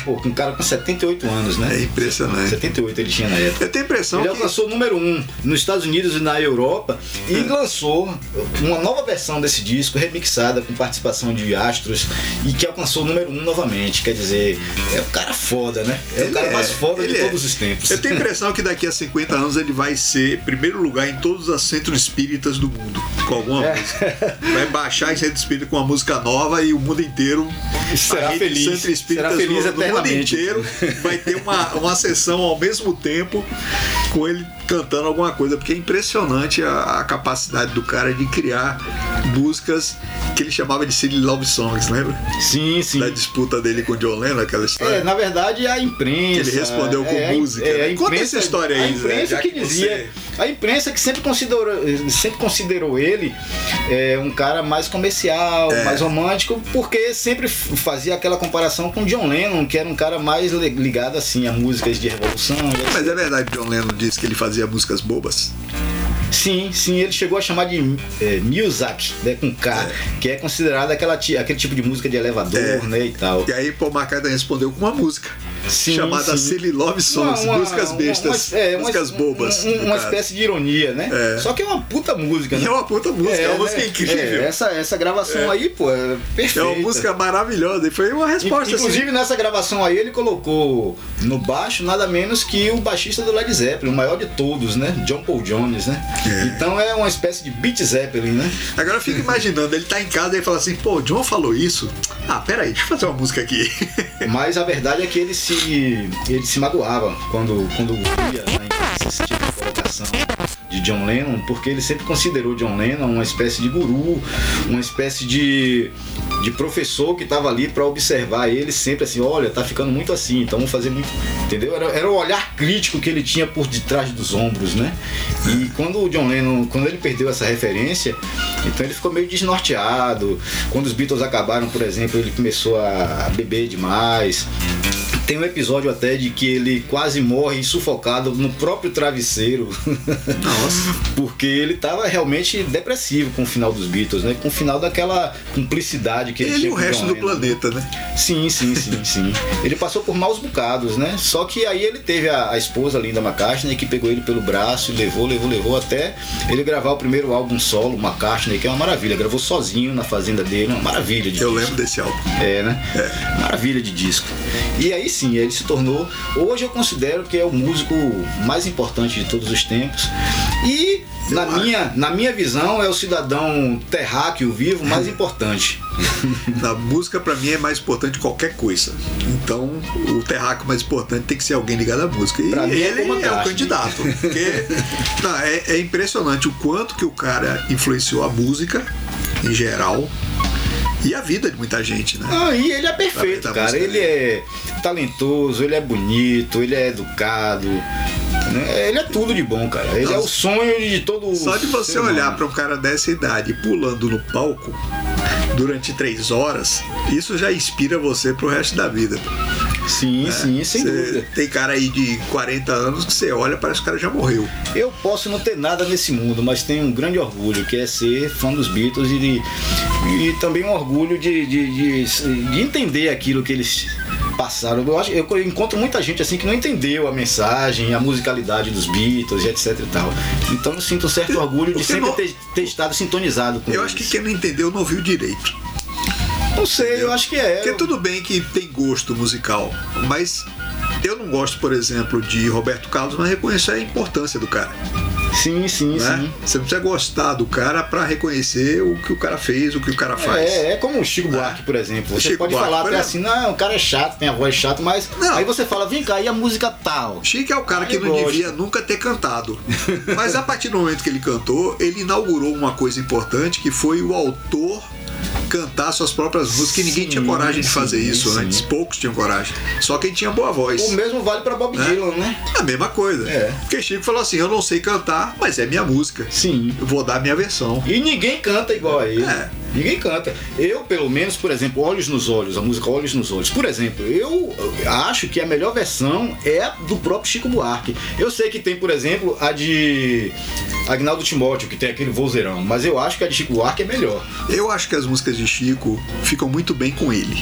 pô, um cara com 78 anos, né? É impressionante. 78 ele tinha na época. Eu tenho a impressão Ele que. alcançou o número 1 nos Estados Unidos e na Europa e lançou uma nova versão desse disco, remixada com participação de astros e que alcançou o número 1 novamente. Quer dizer, é o cara foda, né? É o Ele cara é, mais foda de é. todos os tempos. Eu tenho a impressão que daqui a 50 anos ele vai ser primeiro lugar em todos os centros espíritas do mundo, com alguma É. música. Vai baixar em centro espírita com uma música nova e o mundo inteiro Será feliz. Centro espírita Será feliz no, no mundo inteiro vai ter uma, uma sessão ao mesmo tempo com ele cantando alguma coisa, porque é impressionante a, a capacidade do cara de criar músicas que ele chamava de silly love songs, lembra? Sim, sim. Da disputa dele com o John Lennon, aquela história. É, na verdade, a imprensa. Ele respondeu com é, a- música, É, né? imprensa, Conta essa história aí, A imprensa que, que dizia. A imprensa que sempre considerou, sempre considerou ele é, um cara mais comercial, É. mais romântico, porque sempre fazia aquela comparação com John Lennon, que era um cara mais li- ligado assim a músicas de revolução. e Mas é verdade que John Lennon disse que ele fazia músicas bobas. Sim, sim, ele chegou a chamar de é, Muzak, né, com K, que é considerado aquela, aquele tipo de música de elevador, É. né, e tal. E aí Paul McCartney respondeu com uma música Sim, chamada sim. Silly Love Songs, Uma- uma- músicas bestas, uma- é, músicas bobas. um- um- uma espécie de ironia, né? É. Só que é uma puta música, né? é uma puta música, é, uma música né? incrível. É, essa, essa gravação aí, pô, é É perfeita. uma música maravilhosa e foi uma resposta Inclusive assim. nessa gravação aí ele colocou no baixo nada menos que o baixista do Led Zeppelin, o maior de todos, né? John Paul Jones, né? Então é uma espécie de Beat Zeppelin, né? Agora eu fico imaginando, ele tá em casa e fala assim, pô, o John falou isso. Ah, peraí, deixa eu fazer uma música aqui. Mas a verdade é que ele se ele se magoava quando quando via imprensa esse tipo de colocação de John Lennon, porque ele sempre considerou John Lennon uma espécie de guru, uma espécie de, de professor que estava ali para observar ele sempre assim, olha, tá ficando muito assim, então vamos fazer muito, entendeu? Era, era o olhar crítico que ele tinha por detrás dos ombros, né? E quando o John Lennon, quando ele perdeu essa referência, então ele ficou meio desnorteado. Quando os Beatles acabaram, por exemplo, ele começou a beber demais. Tem um episódio até de que ele quase morre sufocado no próprio travesseiro. Nossa. Porque ele tava realmente depressivo com o final dos Beatles, né? Com o final daquela cumplicidade que ele, Ele e tinha o com resto do planeta, né? Sim, sim, sim, sim. Ele passou por maus bocados, né? Só que aí ele teve a, a esposa Linda McCartney que pegou ele pelo braço e levou, levou, levou até ele gravar o primeiro álbum solo, McCartney, que é uma maravilha. Gravou sozinho na fazenda dele, uma maravilha de Eu disco. lembro desse álbum. É, né? Maravilha de disco. E aí sim, ele se tornou. Hoje eu considero que é o músico mais importante de todos os tempos. E na minha, na minha visão é o cidadão terráqueo vivo mais importante. Na música, pra mim, é mais importante qualquer coisa. Então, o terráqueo mais importante tem que ser alguém ligado à música. E Pra mim é ele Paul é, o candidato. Porque não, é, é impressionante o quanto que o cara influenciou a música em geral e a vida de muita gente, né? Ah, e ele é perfeito, cara. música Ele é talentoso, ele é bonito, ele é educado. né? Ele é tudo de bom, cara. Ele é o sonho de todo Só de você olhar pra um cara dessa idade pulando no palco durante três horas, isso já inspira você pro resto da vida. Sim, sim, sem dúvida. tem cara aí de 40 anos que você olha, parece que o cara já morreu. Eu posso não ter nada nesse mundo, mas tenho um grande orgulho, que é ser fã dos Beatles e, de- e também um orgulho de, de, de- de entender aquilo que eles passaram. Eu, acho, eu encontro muita gente assim que não entendeu a mensagem, a musicalidade dos Beatles e etc e tal. Então eu sinto um certo orgulho de sempre não- ter, ter estado sintonizado com Eu eles. acho que quem não entendeu não viu direito. Não sei, eu acho que é. Porque tudo bem que tem gosto musical, mas eu não gosto, por exemplo, de Roberto Carlos, mas reconheço a importância do cara. Sim, sim, Né? sim. Você não precisa gostar do cara pra reconhecer o que o cara fez, o que o cara faz. É, é como o Chico Buarque, por exemplo. Você Chico pode Buarque, falar até exemplo. assim, não, o cara é chato, tem a voz chata, mas Não. aí você fala, vem cá, e a música tal? Chico é o cara que Eu não gosto. devia nunca ter cantado. Mas a partir do momento que ele cantou, ele inaugurou uma coisa importante que foi o autor cantar suas próprias músicas, que ninguém tinha Sim, coragem de fazer sim, isso sim. antes. Poucos tinham coragem. Só quem tinha boa voz. O mesmo vale pra Bob Né? Dylan, né? A mesma coisa. É. Porque Chico falou assim: eu não sei cantar, mas é minha música. Sim. Eu vou dar minha versão. E ninguém canta igual a ele. É. Ninguém canta. Eu, pelo menos, por exemplo, Olhos nos Olhos, a música Olhos nos Olhos. Por exemplo, eu acho que a melhor versão é a do próprio Chico Buarque. Eu sei que tem, por exemplo, a de Agnaldo Timóteo, que tem aquele vozeirão, mas eu acho que a de Chico Buarque é melhor. Eu acho que as músicas de Chico ficam muito bem com ele.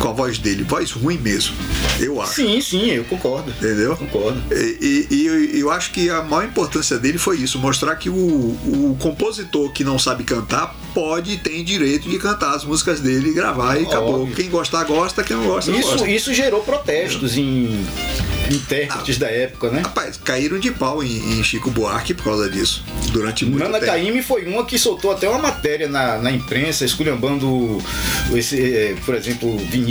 Com a voz dele. Voz ruim mesmo. Eu acho. Sim, sim, eu concordo. Entendeu? Concordo. E, e- e eu, acho que a maior importância dele foi isso, mostrar que o, o compositor que não sabe cantar pode e tem direito de cantar as músicas dele e gravar e acabou. Óbvio. Quem gostar, gosta, quem não gosta, não Isso, gosta. isso gerou protestos em, intérpretes da época, né? Rapaz, caíram de pau em, em Chico Buarque por causa disso. Durante muito Nana tempo. Caymmi foi uma que soltou até uma matéria na, na imprensa esculhambando esse, eh, por exemplo, Vinícius,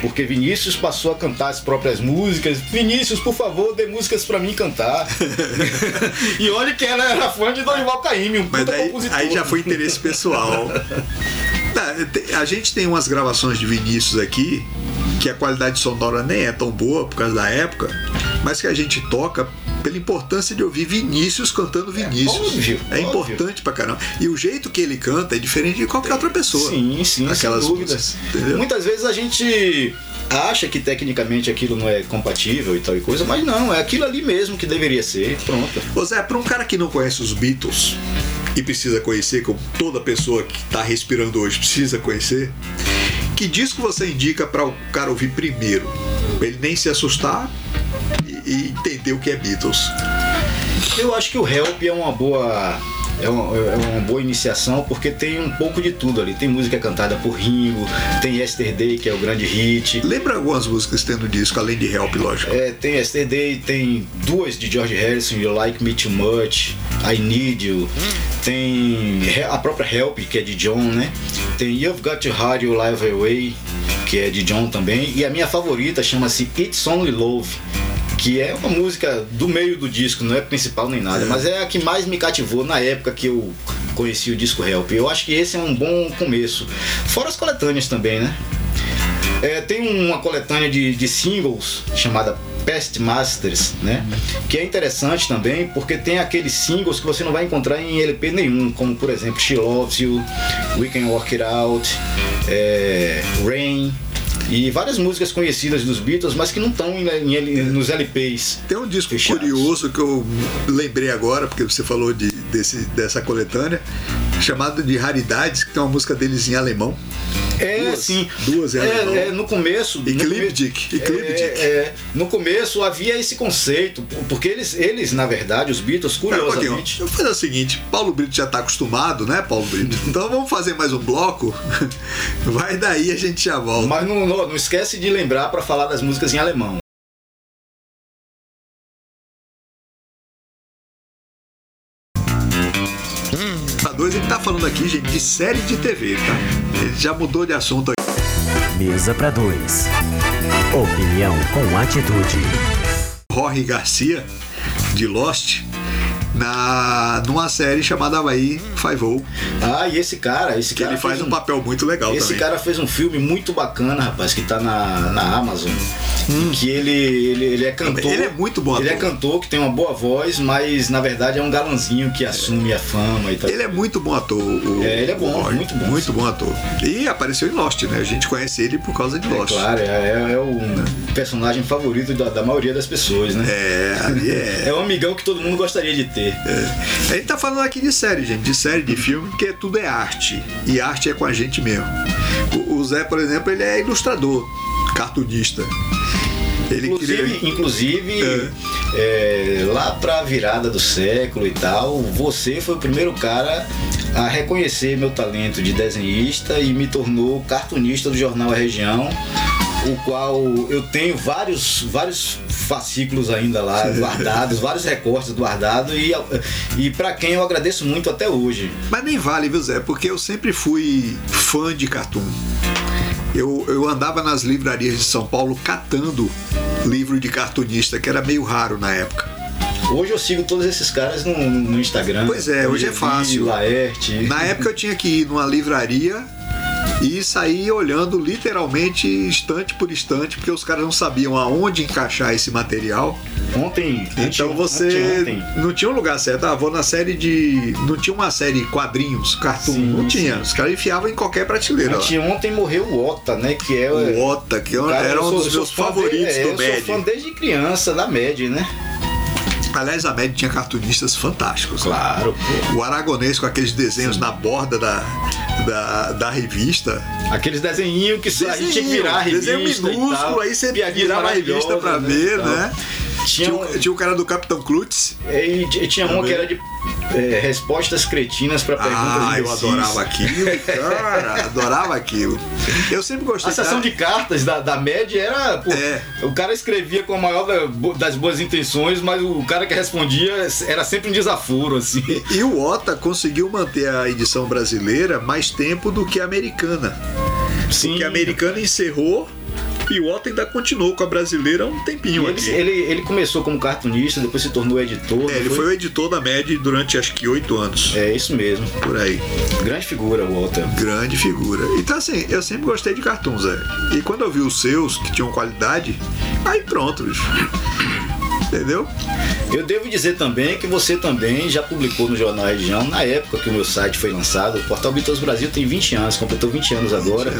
porque Vinícius passou a cantar as próprias músicas. Vinícius, por favor, dê músicas pra mim cantar. e olha que ela era fã de Dorival Caymmi, um Mas puta aí, compositor. aí já foi interesse pessoal. Te- A gente tem umas gravações de Vinícius aqui que a qualidade sonora nem é tão boa por causa da época, mas que a gente toca pela importância de ouvir Vinícius cantando Vinícius. óbvio, é óbvio. importante pra caramba. E o jeito que ele canta é diferente de qualquer outra pessoa. Sim, sim, Aquelas sem dúvida. músicas, entendeu? Muitas vezes a gente acha que tecnicamente aquilo não é compatível e tal e coisa, mas não, é aquilo ali mesmo que deveria ser. Pronto. Ô Zé, pra um cara que não conhece os Beatles e precisa conhecer, como toda pessoa que tá respirando hoje precisa conhecer, que disco você indica para o cara ouvir primeiro? Pra ele nem se assustar e, e entender o que é Beatles. Eu acho que o Help é uma boa. É uma, é uma boa iniciação porque tem um pouco de tudo ali. Tem música cantada por Ringo, tem Yesterday, que é o grande hit. Lembra algumas músicas no disco, além de Help, lógico. É, tem Yesterday, tem duas de George Harrison, You Like Me Too Much, I Need You. Tem a própria Help, que é de John, né? Tem You've Got to Hide Your Life Away, que é de John também. E a minha favorita chama-se It's Only Love, que é uma música do meio do disco, não é principal nem nada, mas é a que mais me cativou na época que eu conheci o disco Help. Eu acho que esse é um bom começo. Fora as coletâneas também, né? É, tem uma coletânea de, de singles chamada Past Masters, né? Que é interessante também porque tem aqueles singles que você não vai encontrar em LP nenhum, como por exemplo She Loves You, We Can Work It Out, é, Rain e várias músicas conhecidas dos Beatles, mas que não estão nos LPs. Tem um disco Fechados. curioso que eu lembrei agora, porque você falou de, desse, dessa coletânea, chamado de Raridades, que tem uma música deles em alemão. É, Duas- sim. duas em alemão. é, é, no começo. no Ecliptic, come- Ecliptic. É, é, no começo havia esse conceito, porque eles, eles na verdade, os Beatles, Pera um curiosamente. eu vou fazer o seguinte, Paulo Brito já tá acostumado, né, Paulo Brito? Então vamos fazer mais um bloco. Vai daí a gente já volta. Mas não, não, não esquece de lembrar para falar das músicas em alemão. De série de TV, tá? Ele já mudou de assunto aqui. Mesa para dois. Opinião com atitude. Jorge Garcia, de Lost, na, numa série chamada Havaí Five-O, Ah, e esse cara, esse que cara ele faz fez um papel muito legal Esse também. cara fez um filme muito bacana, rapaz, que tá na, na Amazon. em Que ele, ele, ele é cantor. Ele é muito bom Ele é cantor, que tem uma boa voz, mas na verdade é um galanzinho que assume a fama e tal. Ele é muito bom ator. O, É, ele é bom, o muito bom. Muito bom ator. E apareceu em Lost, né? A gente conhece ele por causa de É Lost. claro, é, é, é o personagem favorito da, da maioria das pessoas, né? É, é. É um amigão que todo mundo gostaria de ter. A gente tá falando aqui de série, gente, de série, de filme, porque tudo é arte. E arte é com a gente mesmo. O, Zé, por exemplo, ele é ilustrador, cartunista. Ele Inclusive, cria- inclusive é, lá pra virada do século e tal, você foi o primeiro cara a reconhecer meu talento de desenhista e me tornou cartunista do jornal A Região, o qual eu tenho vários, vários fascículos ainda lá guardados, vários recortes guardados e, e para quem eu agradeço muito até hoje. Mas nem vale, viu, Zé? Porque eu sempre fui fã de cartoon. Eu, eu andava nas livrarias de São Paulo catando livro de cartunista, que era meio raro na época. Hoje eu sigo todos esses caras no, no Instagram. Pois é, hoje é fácil. Laerte. Na época eu tinha que ir numa livraria e sair olhando literalmente estante por estante, porque os caras não sabiam aonde encaixar esse material. Ontem. Então você anteontem, não tinha um lugar certo. Ah, vou na série de. Não tinha uma série quadrinhos, cartoon. Sim, não tinha. sim. Os caras enfiavam em qualquer prateleira. lá. Anteontem morreu o Ota, né? Que é O Ota, que Cara, era um dos sou meus fã favoritos é, do Eu sou fã Mad. desde criança da Mad, né? Aliás, a Mad tinha cartunistas fantásticos. né? Claro, pô. O Aragonês com aqueles desenhos na borda da, da, da revista. Aqueles desenhinhos que gente tinha que virar a revista. desenho minúsculo, aí você virava a revista pra maravilhosas, ver, tal. né? Tinha, um- o- tinha o cara do Capitão Klutz. e t- tinha uma que era de é, respostas cretinas para perguntas Ah, eu adorava aquilo, cara. adorava aquilo. Eu sempre gostei. A sessão de cartas da, da média era. pô, É. O cara escrevia com a maior bo- das boas intenções, mas o cara que respondia era sempre um desaforo, assim. E o Ota conseguiu manter a edição brasileira mais tempo do que a americana. Sim. Porque a americana encerrou e o Ota ainda continuou com a brasileira há um tempinho ele, aqui. ele, ele começou como cartunista, depois se tornou editor. É, ele não foi o editor da MED durante acho que oito anos. É isso mesmo. Por aí. Grande figura, o Walter. Grande figura. Então, assim, eu sempre gostei de cartoons, é. E quando eu vi os seus, que tinham qualidade, aí pronto, bicho. Entendeu? Eu devo dizer também que você também já publicou no Jornal Região, na época que o meu site foi lançado. O Portal Beatles Brasil tem 20 anos, completou 20 anos agora.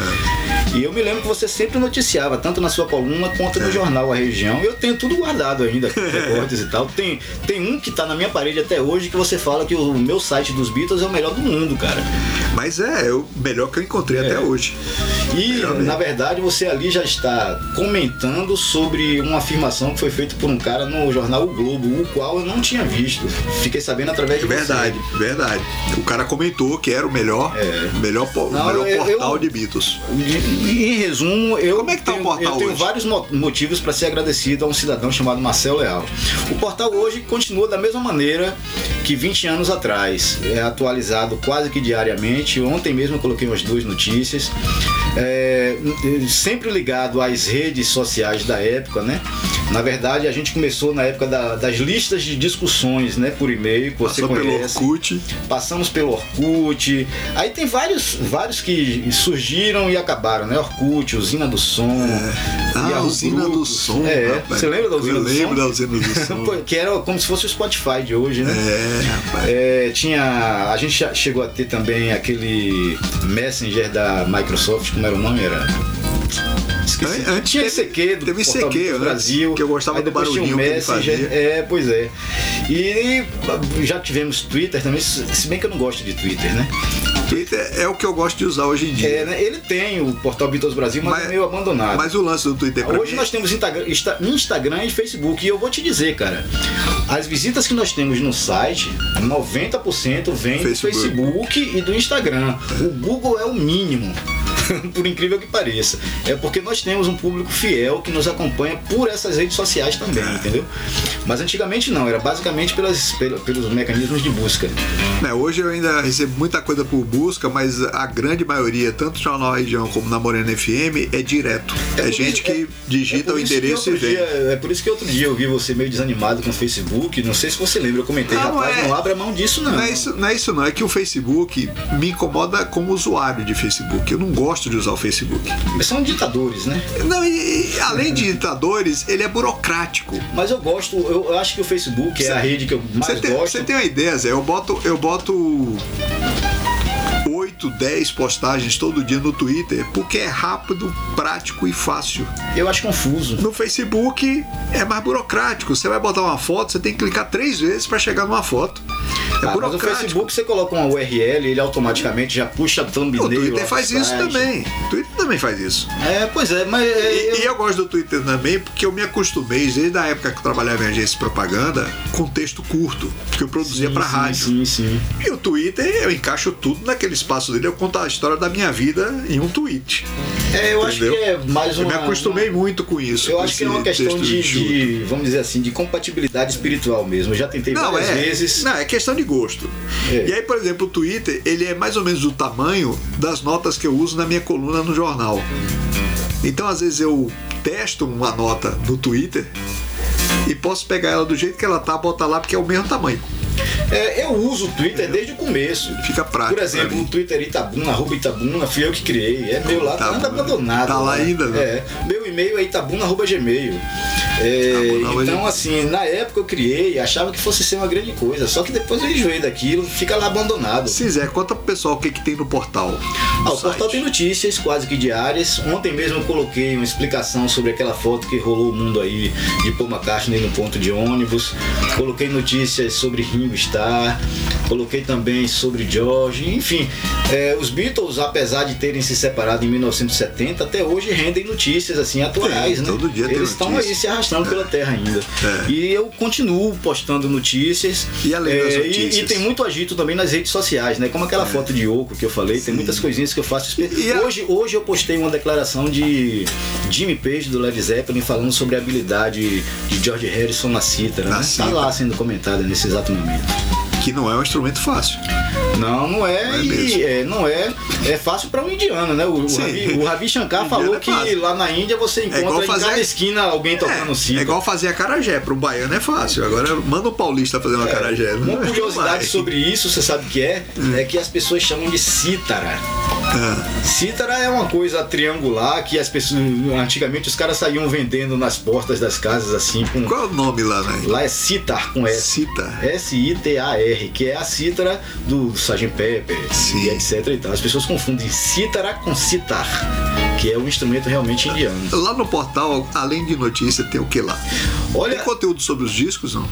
E eu me lembro que você sempre noticiava, tanto na sua coluna quanto no jornal A Região. Eu tenho tudo guardado ainda, recortes e tal. Tem, tem um que tá na minha parede até hoje que você fala que o meu site dos Beatles é o melhor do mundo, cara. Mas é, é o melhor que eu encontrei até hoje. E, na verdade, você ali já está comentando sobre uma afirmação que foi feita por um cara no jornal O Globo, o qual eu não tinha visto. Fiquei sabendo através de você. Verdade, verdade. O cara comentou que era o melhor, É. melhor, Não, melhor eu- portal eu- de Beatles. Em resumo, eu Como é que tá o tenho, portal eu tenho hoje? vários mo- motivos para ser agradecido a um cidadão chamado Marcelo Leal. O portal hoje continua da mesma maneira que 20 anos atrás. É atualizado quase que diariamente. Ontem mesmo eu coloquei umas duas notícias. É, sempre ligado às redes sociais da época, né? Na verdade, a gente começou na época da- das listas de discussões, né? Por e-mail, você Passou pelo conhece Orkut. passamos pelo Orkut. Aí tem vários, vários que surgiram e acabaram, né? Orkut, Usina do Som. Ah, Yahoo usina do Grupos. som. É, rapaz. você lembra da Usina Eu do lembro Som? da usina do som. Que era como se fosse o Spotify de hoje, né? É, rapaz. É, tinha. A gente chegou a ter também aquele Messenger da Microsoft, como era o nome? Era. Esqueci. An- antes tinha ICQ do teve ICQ Beatles antes, Brasil. que eu gostava do barulhinho Messenger. fazia. É, pois é. E já tivemos Twitter também, se bem que eu não gosto de Twitter, né? Twitter é o que eu gosto de usar hoje em dia. É, né? Ele tem o Portal Beatles Brasil, mas, Mas- é meio abandonado. Mas o lance do Twitter pra Hoje mim, nós temos Instagram, Insta- Instagram e Facebook. E eu vou te dizer, cara, as visitas que nós temos no site, 90% vem do Facebook. Facebook e do Instagram. O Google é o mínimo. Por incrível que pareça. É porque nós temos um público fiel que nos acompanha por essas redes sociais também, É. entendeu? Mas antigamente não, era basicamente pelas, pelo- pelos mecanismos de busca. né, hoje eu ainda recebo muita coisa por busca, mas a grande maioria, tanto no Jornal Região como na Morena FM, é direto. É, por gente isso- que é- digita é por o endereço e outro vem. dia- é por isso que outro dia eu vi você meio desanimado com o Facebook. Não sei se você lembra, eu comentei, Não, rapaz, é- não abra mão disso não. Não é, isso, não é isso não, é que o Facebook me incomoda como usuário de Facebook. Eu não gosto de usar o Facebook. Mas São ditadores, né? Não, e, e além de ditadores, ele é burocrático. Mas eu gosto, eu, acho que o Facebook é a rede que eu mais Você tem, gosto. você tem uma ideia, Zé? Eu boto, eu boto 8, 10 postagens todo dia no Twitter porque é rápido, prático e fácil. Eu acho confuso. No Facebook é mais burocrático. Você vai botar uma foto, você tem que clicar três vezes para chegar numa foto. É Ah, mas o. Facebook você coloca uma URL, ele automaticamente já puxa a thumbnail. O Twitter faz isso também. O Twitter também faz isso. É, pois é, mas é, E, eu- e eu gosto do Twitter também porque eu me acostumei, desde a época que eu trabalhava em agência de propaganda, com texto curto, que eu produzia para rádio. Sim, sim. E o Twitter, eu encaixo tudo naquele espaço dele, eu conto a história da minha vida em um tweet. É, eu acho Entendeu? que é mais Eu uma. me acostumei muito com isso. Eu com acho que é uma questão de, de, vamos dizer assim, de compatibilidade espiritual mesmo. Eu já tentei Não, várias é, vezes. não, é questão de gosto. É. E aí, por exemplo, o Twitter, ele é mais ou menos do tamanho das notas que eu uso na minha coluna no jornal. Então, às vezes eu testo uma nota no Twitter e posso pegar ela do jeito que ela tá, botar lá porque é o mesmo tamanho. É, eu uso o Twitter desde o começo. Fica prático. Por exemplo, o. Twitter Itabuna, arroba Itabuna, fui eu que criei. É meu lá, tá anda abandonado. Tá lá né? ainda, né? É. Meu e-mail é itabuna, arroba gmail. É, Itabuna, então, assim, na época eu criei, achava que fosse ser uma grande coisa. Só que depois eu enjoei daquilo, fica lá abandonado. Zé, conta pro pessoal o que, que tem no portal. Ah, no o portal tem notícias quase que diárias. Ontem mesmo eu coloquei uma explicação sobre aquela foto que rolou o mundo aí de Paul McCartney no ponto de ônibus. Coloquei notícias sobre Ringo Starr. Coloquei também sobre George. Enfim, é, os Beatles, apesar de terem se separado em 1970, até hoje rendem notícias assim atuais, Tem, né? todo dia Eles estão aí se arrastando pela terra ainda. É. E eu continuo postando notícias. E além das É, e- notícias? E, tem muito agito também nas redes sociais, né? Como aquela foto de Yoko que eu falei, tem muitas coisinhas que eu faço. E a- Hoje, hoje eu postei uma declaração de Jimmy Page do Led Zeppelin falando sobre a habilidade de George Harrison na cítara, Na né? Tá lá sendo comentada nesse exato momento. Que não é um instrumento fácil. Não, não é, Não é e é, não é, é fácil para um indiano, né? O, o. Ravi, o Ravi Shankar falou é que lá na Índia você igual encontra em fazer- cada esquina alguém tocando É, é igual fazer a carajé. Para um baiano é fácil. Agora manda um paulista fazer uma carajé. Uma Não curiosidade sobre isso, você sabe o que é? É que as pessoas chamam de cítara. Ah, Cítara é uma coisa triangular que as pessoas. Antigamente os caras saíam vendendo nas portas das casas assim com. qual é o nome lá, né? Lá é citar com S. Cita. S-I-T-A-R, que é a cítara do Sgt. Pepper Sim. e etc e tal. As pessoas confundem cítara com citar, que é um instrumento realmente indiano. Lá no portal, além de notícia, tem o que lá? Olha, Tem conteúdo sobre os discos, não?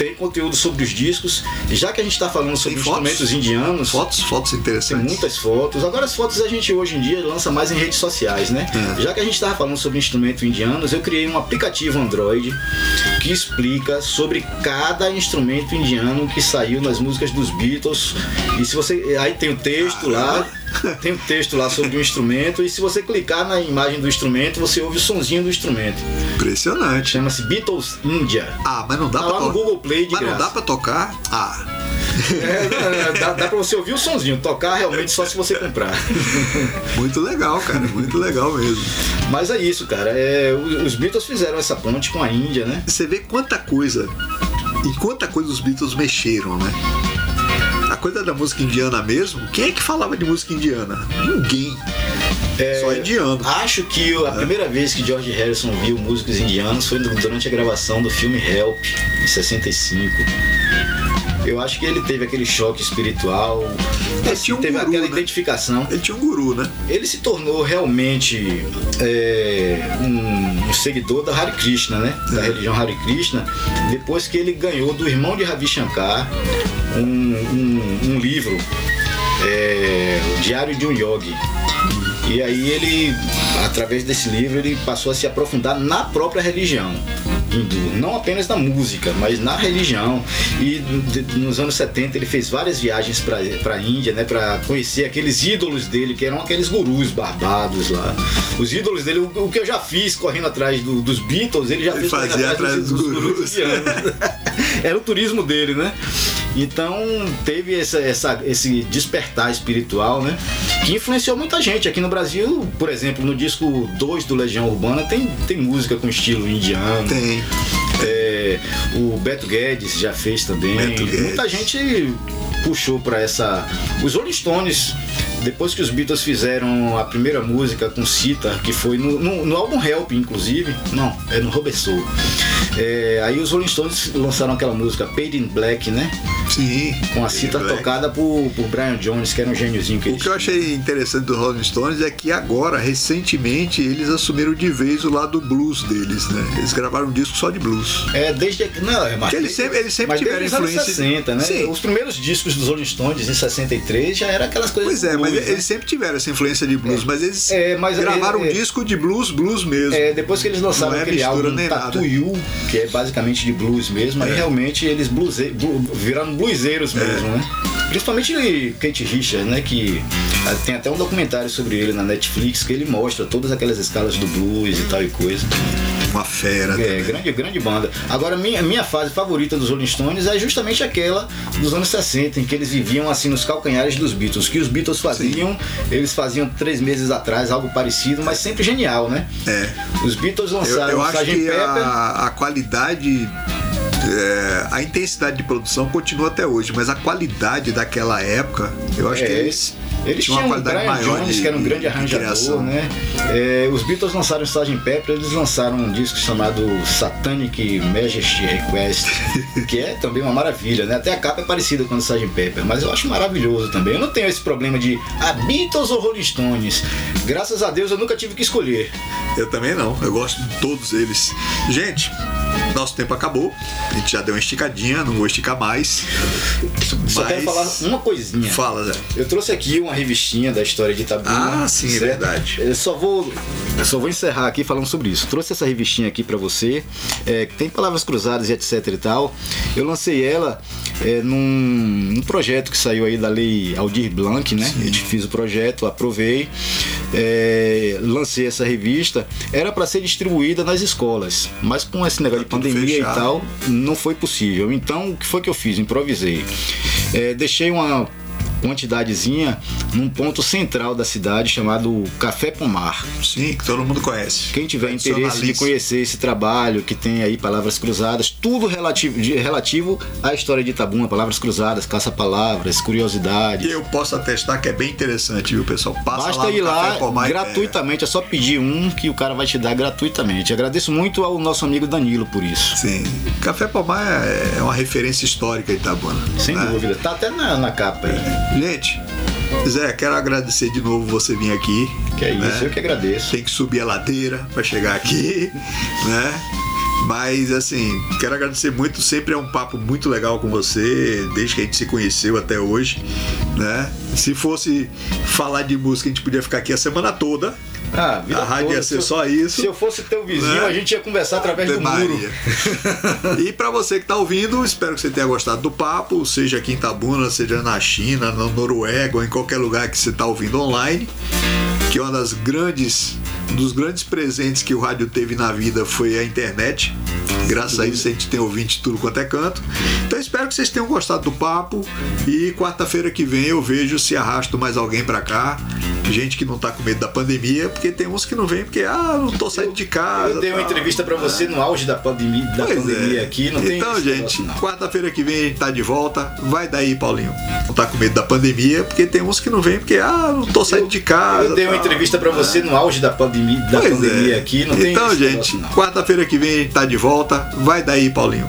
Tem conteúdo sobre os discos. Já que a gente está falando sobre Tem fotos? instrumentos indianos, Fotos, fotos Tem interessantes. muitas fotos. Agora as fotos a gente hoje em dia lança mais em redes sociais, né? É. Já que a gente estava falando sobre instrumentos indianos, eu criei um aplicativo Android que explica sobre cada instrumento indiano que saiu nas músicas dos Beatles. E se você. Aí tem o texto lá. Tem o texto lá sobre o instrumento e se você clicar na imagem do instrumento, você ouve o sonzinho do instrumento. Impressionante. Chama-se Beatles India. Ah, mas não dá Tá pra lá no Google Play de Mas não graça. dá pra tocar? Ah, É, não, dá, dá pra você ouvir o sonzinho, tocar realmente só se você comprar. muito legal, cara. Muito legal mesmo. Mas é isso, cara. É, os Beatles fizeram essa ponte com a Índia, né? Você vê quanta coisa. E quanta coisa os Beatles mexeram, né? A coisa da música indiana mesmo, quem é que falava de música indiana? Ninguém. Só indiano. Acho que a primeira vez que George Harrison viu músicos indianos foi durante a gravação do filme Help, em 65. Eu acho que ele teve aquele choque espiritual, Ele assim, um teve guru, aquela né? identificação. Ele tinha um guru, né? Ele se tornou realmente é, um, um seguidor da Hare Krishna, né? Da religião Hare Krishna, depois que ele ganhou do irmão de Ravi Shankar um, um- um livro, é, o Diário de um Yogi. E aí ele, através desse livro, ele passou a se aprofundar na própria religião hindu, não apenas na música, mas na religião. E nos anos 70 ele fez várias viagens para a Índia, né, para conhecer aqueles ídolos dele, que eram aqueles gurus barbados lá. Os ídolos dele, o, que eu já fiz correndo atrás do- dos Beatles, ele já Ele fez fazia atrás dos gurus. indianos. Era o turismo dele, né? Então teve essa, essa- esse despertar espiritual, né? Que influenciou muita gente. Aqui no Brasil, por exemplo, no disco 2 do Legião Urbana tem, tem música com estilo indiano. Tem. É, o Beto Guedes já fez também. Muita gente puxou pra essa. Os Rolling Stones, depois que os Beatles fizeram a primeira música com Cita, que foi no, no- no álbum Help, inclusive. Não, é no Robert Soul. É, aí os Rolling Stones lançaram aquela música Paid in Black, né? Sim. Com a cita tocada por, por Brian Jones, que era um gêniozinho que O que eu achei interessante do Rolling Stones é que agora, recentemente, eles assumiram de vez o lado blues deles, né? Eles gravaram um disco só de blues. É, desde. Não, é, Porque eles sempre- eles sempre tiveram influência de- 60, né? Sim. Os primeiros discos dos Rolling Stones em 63 já era aquelas coisas. Pois é, blues, mas né? eles sempre tiveram essa influência de blues, mas eles É, mas gravaram é, é, um disco de blues, blues mesmo. É, depois que eles lançaram Não é aquele mistura álbum. You, que é basicamente de blues mesmo, aí É. realmente eles bluese, blu- viraram blueseiros É. mesmo, né? Principalmente Kate Richards, né? Que ah, tem até um documentário sobre ele na Netflix que ele mostra todas aquelas escalas do blues e tal e coisa. Uma fera. É, também. grande, grande banda. Agora, minha, minha fase favorita dos Rolling Stones é justamente aquela dos anos 60, em que eles viviam assim nos calcanhares dos Beatles. Que os Beatles faziam, eles faziam três meses atrás, algo parecido, mas sempre genial, né? É. Os Beatles Eu, lançaram eu o acho Sgt. que Pepper. a, a qualidade, é, a intensidade de produção continua até hoje, mas a qualidade daquela época, eu acho É, que eles, Eles tinham uma o qualidade Brian maior Jones, de, que era um grande de arranjador, né? É, os Beatles lançaram o Sgt. Pepper, eles lançaram um disco chamado Satanic Majesty Request, que é também uma maravilha, né? Até a capa é parecida com a do Sgt. Pepper, mas eu acho maravilhoso também. Eu não tenho esse problema de ah, Beatles ou Rolling Stones. Graças a Deus eu nunca tive que escolher. Eu também não, eu gosto de todos eles. Gente, nosso tempo acabou. A gente já deu uma esticadinha, não vou esticar mais. Só Mas- quero falar uma coisinha. Fala, Zé. Eu trouxe aqui uma revistinha da história de Itabuna. Ah, sim, é certo? verdade. Eu só vou, eu só vou encerrar aqui falando sobre isso. Trouxe essa revistinha aqui pra você, é, que tem palavras cruzadas e etc e tal. Eu lancei ela é, num, num projeto que saiu aí da lei Aldir Blanc, né? Eu fiz o projeto, aprovei, é, lancei essa revista. Era para ser distribuída nas escolas, mas com esse negócio de pandemia fechado. e tal, não foi possível. Então, o que foi que eu fiz? Improvisei. É, deixei uma quantidadezinha num ponto central da cidade chamado Café Pomar. Sim, que todo mundo conhece. Quem tiver interesse de conhecer esse trabalho, que tem aí palavras cruzadas, tudo relativo, de- relativo à história de Itabuna, palavras cruzadas, caça-palavras, curiosidades. E eu posso atestar que é bem interessante, viu, pessoal? Passa Basta lá ir Café lá Pomar gratuitamente, é só pedir um que o cara vai te dar gratuitamente. Agradeço muito ao nosso amigo Danilo por isso. Sim. Café Pomar é é uma referência histórica de Itabuna. Sem né? dúvida. Tá até na, na capa aí. Gente, Zé, quero agradecer de novo você vir aqui. Que é isso, né? eu que agradeço. Tem que subir a ladeira para chegar aqui, né? Mas assim, quero agradecer muito. Sempre é um papo muito legal com você, desde que a gente se conheceu até hoje, né? Se fosse falar de música, a gente podia ficar aqui a semana toda. Ah, A rádio toda. ia Se ser eu- só isso. Se eu fosse teu vizinho, Né? a gente ia conversar através do Ave muro. Maria. e para você que tá ouvindo, espero que você tenha gostado do papo, seja aqui em Tabuna, seja na China, na Noruega ou em qualquer lugar que você tá ouvindo online, que é uma das grandes um dos grandes presentes que o rádio teve na vida foi a internet. Graças a isso a gente tem ouvinte tudo quanto é canto. Então espero que vocês tenham gostado do papo e quarta-feira que vem eu vejo se arrasto mais alguém pra cá. Gente que não tá com medo da pandemia, porque tem uns que não vem porque ah, não tô saindo de casa. Eu dei uma tal. entrevista pra você no auge da pandemia, da pandemia é. aqui, não tem Então, esse gente, quarta-feira que vem a gente tá de volta. Vai daí, Paulinho. Não tá com medo da pandemia, porque tem uns que não vem porque, ah, não tô saindo de casa. Eu dei uma tal. entrevista pra você no auge da pandemia, da Pois pandemia é. aqui, não Então, gente, quarta-feira que vem a gente tá de volta. Vai daí, Paulinho.